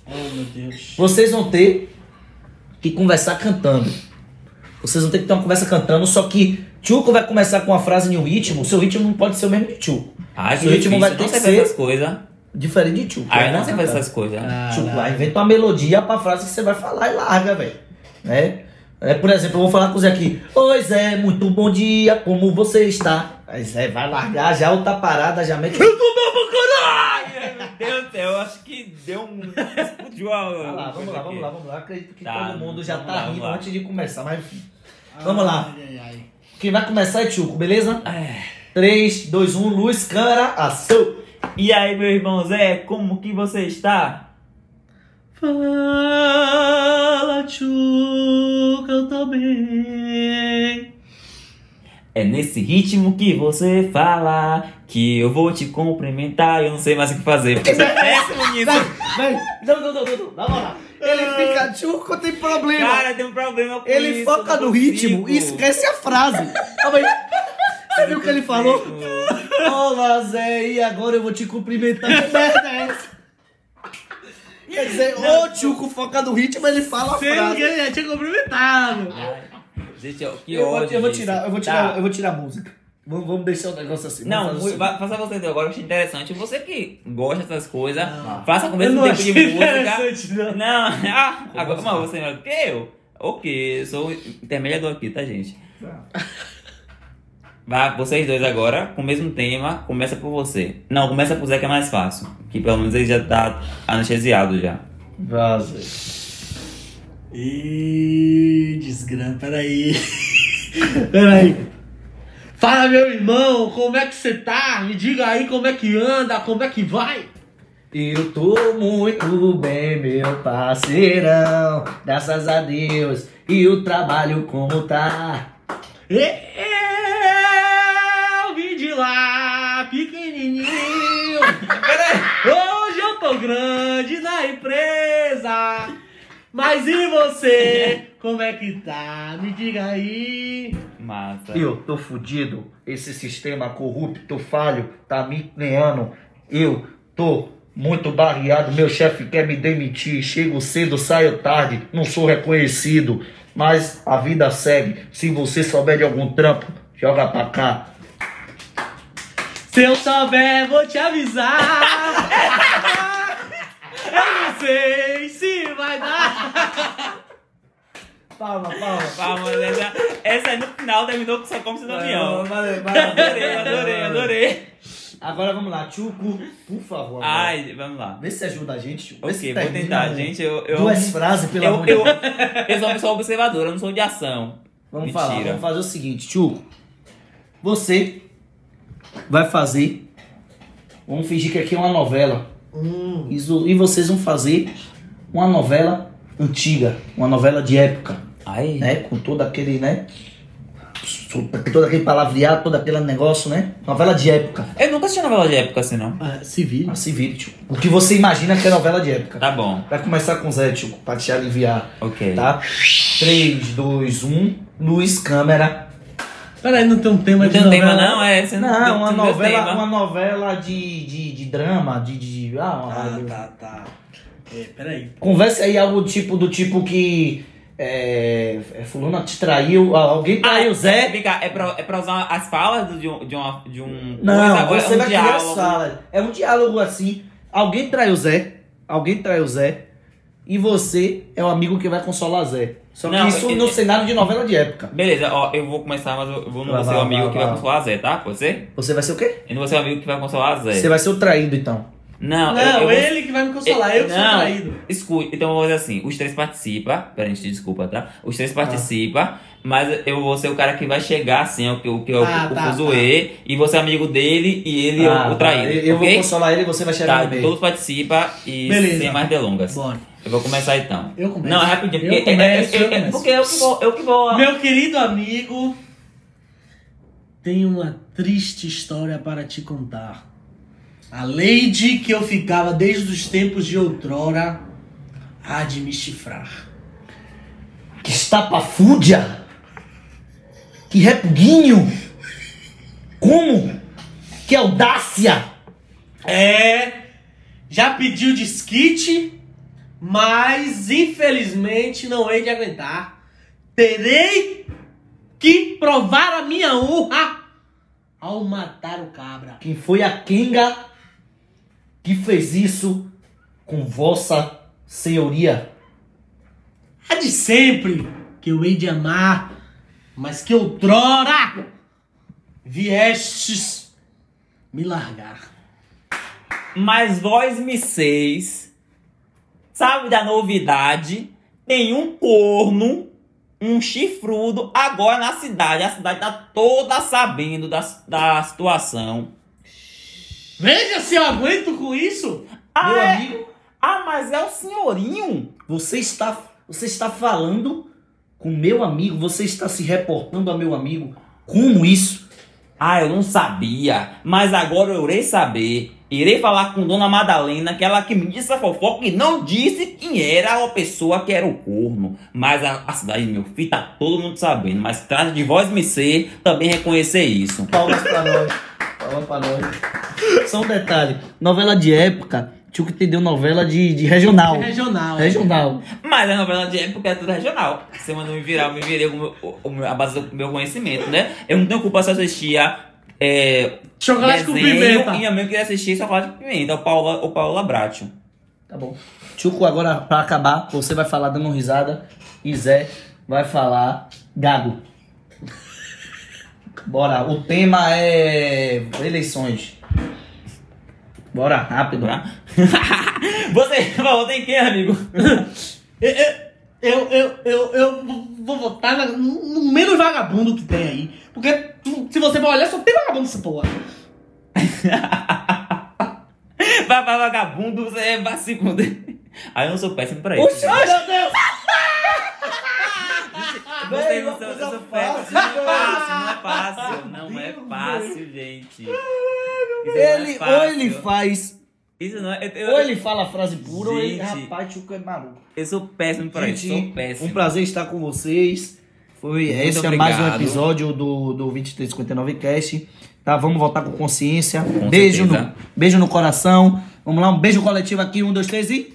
Oh, meu Deus. Vocês vão ter que conversar cantando. Vocês vão ter que ter uma conversa cantando, só que Tchuco vai começar com uma frase em um ritmo, seu ritmo não pode ser o mesmo de Tchuco. Ah, que ritmo vai ter que ser- coisas. Diferente de Tchuco. Ah, eu né? não sei fazer essas coisas. Tchuco, aí inventa uma melodia pra frase que você vai falar e larga, velho. Né? É, por exemplo, eu vou falar com o Zé aqui. Oi, Zé, muito bom dia, como você está? Aí Zé vai largar já outra parada, já mete. Eu tô bem pra caralho! Meu Deus do céu, eu acho que deu um. Explodiu a. Vamos lá, vamos lá, vamos lá, vamos lá. Acredito que Tá, todo mundo já tá lá, rindo lá. antes de começar, mas enfim. Vamos lá. Ai, ai, ai. Quem vai começar é Tchuco, beleza? É. 3, 2, 1, luz, câmera, ação! E aí, meu irmão Zé, como que você está? Fala, Tchuca, eu tô bem. É nesse ritmo que você fala que eu vou te cumprimentar e eu não sei mais o que fazer. Você é péssimo nisso. Vem, não, não, não, não, não, na moral. Ele fica Tchuco, tem problema. Cara, tem um problema com ele isso, foca não no ritmo e esquece a frase. Calma aí. Você viu o que ele falou? Olá, Zé, e agora eu vou te cumprimentar. Que merda é essa? Quer dizer, o Tchuco foca no ritmo, ele fala a Sendo que frase. ele já tinha cumprimentado. Ai, Gente, ó, que Eu vou, ódio eu vou tirar, eu vou Tá. tirar, eu vou tirar a música. Vamos, vamos deixar o negócio assim. vamos Não, fazer va- faça você então, agora eu achei interessante. Você que gosta dessas coisas, Não. faça com o Eu mesmo não tempo de achei música. interessante, não. Não, ah, agora, mas você é melhor do que eu. Ok, eu sou intermediador aqui, tá, gente? Vai, vocês dois agora, com o mesmo tema, começa por você. Não, começa por Zé que é mais fácil. Que pelo menos ele já tá anestesiado já. Vaza. Ih, desgrama, peraí. peraí. Fala, meu irmão, como é que você tá? Me diga aí como é que anda, como é que vai? Eu tô muito bem, meu parceirão. Graças a Deus. E o trabalho como tá? Lá, pequenininho. Hoje eu tô grande na empresa. Mas e você? Como é que tá? Me diga aí. Massa. Eu tô fudido. Esse sistema corrupto, falho, tá me ganhando. Eu tô muito barreado. Meu chefe quer me demitir. Chego cedo, saio tarde. Não sou reconhecido. Mas a vida segue. Se você souber de algum trampo, joga pra cá. Se eu souber, vou te avisar. eu não sei se vai dar. Palma, palma. Vamos, essa, essa aí no final terminou com só como se no avião. Valeu, valeu. Adorei, adorei, adorei. Agora vamos lá, Tchuco, por favor. agora. Ai, vamos lá. Vê se ajuda a gente, Tchuco. Ok, vou tentar, gente. Eu, eu, Duas frases, pelo eu, amor de eu, Deus. eu sou uma pessoa observadora, eu não sou de ação. Vamos Mentira. falar, vamos fazer o seguinte, Tchuco. Você vai fazer. Vamos fingir que aqui é uma novela. Hum, Isso- E vocês vão fazer uma novela antiga, uma novela de época, Ai, né? Com todo aquele, né? Todo aquele palavreado, todo aquele negócio, né? Novela de época. eu nunca assisti novela de época assim, não. ah, se vire. Ah, se vire, Tchuco. O que você imagina que é novela de época. Tá bom, Vai começar com o Zé, Tchuco, pra te aliviar. ok. Tá? 3, 2, 1, luz, câmera. Peraí, não tem um tema Não de tem um tema novela? não, é? Você Não, tem- uma novela, temas. uma novela de, de, de drama, de. de ah, uma- Ah, tá, tá. É, peraí. Converse aí algo tipo do tipo que. É, é, fulano te traiu, ah, alguém Ah, traiu o Zé. Cá, é pra, é pra usar as falas de um, de uma, de um Não, coisa, você é um vai criar diálogo? sala. É um diálogo assim. Alguém traiu o Zé, alguém traiu o Zé, e você é o amigo que vai consolar Zé. Só que Não, isso é- no cenário de novela de época. Beleza, ó, eu vou começar, mas eu vou não Vai, vou ser o amigo vai, que vai vai. consolar a Zé, tá? Pode ser? Você vai ser o quê? Eu não vou ser o amigo que vai consolar a Zé. Você vai ser o traído, então. Não, Não, eu, eu vou- ele que vai me consolar, eu que sou traído. Escute, então eu vou fazer assim: os três participam. Pera, gente, desculpa, tá? Os Ah. três participam, mas eu vou ser o cara que vai chegar assim, o que, o que é o, Ah, o tá, fuzuê, e você é amigo dele e ele é Ah, o traído. tá. Eu, eu vou consolar ele e você vai chegar Tá, no meio. todos participam e Beleza. sem mais delongas. Bora. Eu vou começar então. Eu começo. Não, é rapidinho, Eu porque, começo, é, é, eu é, é, começo. porque eu que vou. Eu que vou Meu querido amigo, tenho uma triste história para te contar. A lady que eu ficava desde os tempos de outrora há de me chifrar. Que estapafúrdia! Que repuguinho! Como? Que audácia! É, já pediu desquite, mas infelizmente não hei de aguentar. Terei que provar a minha honra ao matar o cabra. Quem foi a Kenga que fez isso com vossa senhoria? Há de sempre que eu hei de amar, mas que outrora viestes me largar. Mas vós me seis, sabe da novidade? Tem um corno, um chifrudo agora na cidade. A cidade tá toda sabendo da, da situação. Veja se eu aguento com isso. Ah, Meu é? amigo, ah, mas é o senhorinho? você está, você está falando com meu amigo, você está se reportando a meu amigo. Como isso? Ah, eu não sabia, mas agora eu irei saber. Irei falar com Dona Madalena, que ela que me disse a fofoca e não disse quem era a pessoa que era o corno. Mas a, a cidade, meu filho, tá todo mundo sabendo. Mas trata de voz me ser também reconhecer isso. Palmas pra nós. Palmas pra nós. Só um detalhe: novela de época, tio que entendeu novela de, de regional. Regional. Regional. Mas a novela de época é tudo regional. Não me virar, eu me virei com o meu- o meu- a base do meu conhecimento, né? Eu não tenho culpa se eu assistia é, Chocolate com pimenta. E minha mãe queria assistir Chocolate com Pimenta, o Paula, o Paula Bracho. Tá bom. Chuco, agora pra acabar, você vai falar dando risada e Zé vai falar gago. Bora, o tema é eleições. Bora, rápido. Tá? Você falou tem que, amigo? Eu, eu, eu, eu, vou votar no menos vagabundo que tem aí. Porque se você for olhar, só tem vagabundo nessa porra. Vai pra vagabundo, você é vacilo. Aí eu não sou péssimo pra isso. Oxi, meu Deus! Vocês não são, eu sou péssimo. Não é fácil, não é fácil. Não é fácil, gente. É Ele, ou fácil. ele faz, Isso não é. Eu, ou ele fala a frase pura, ou ele, Gente. rapaz, Chuco é maluco. eu sou péssimo pra isso. Sou Gente, péssimo. um prazer estar com vocês. Foi, Muito esse é mais um obrigado. episódio do, do 2359 Cast. Tá, vamos voltar com consciência. Com beijo, certeza. no, beijo no coração. Vamos lá, um beijo coletivo aqui. Um, dois, três e.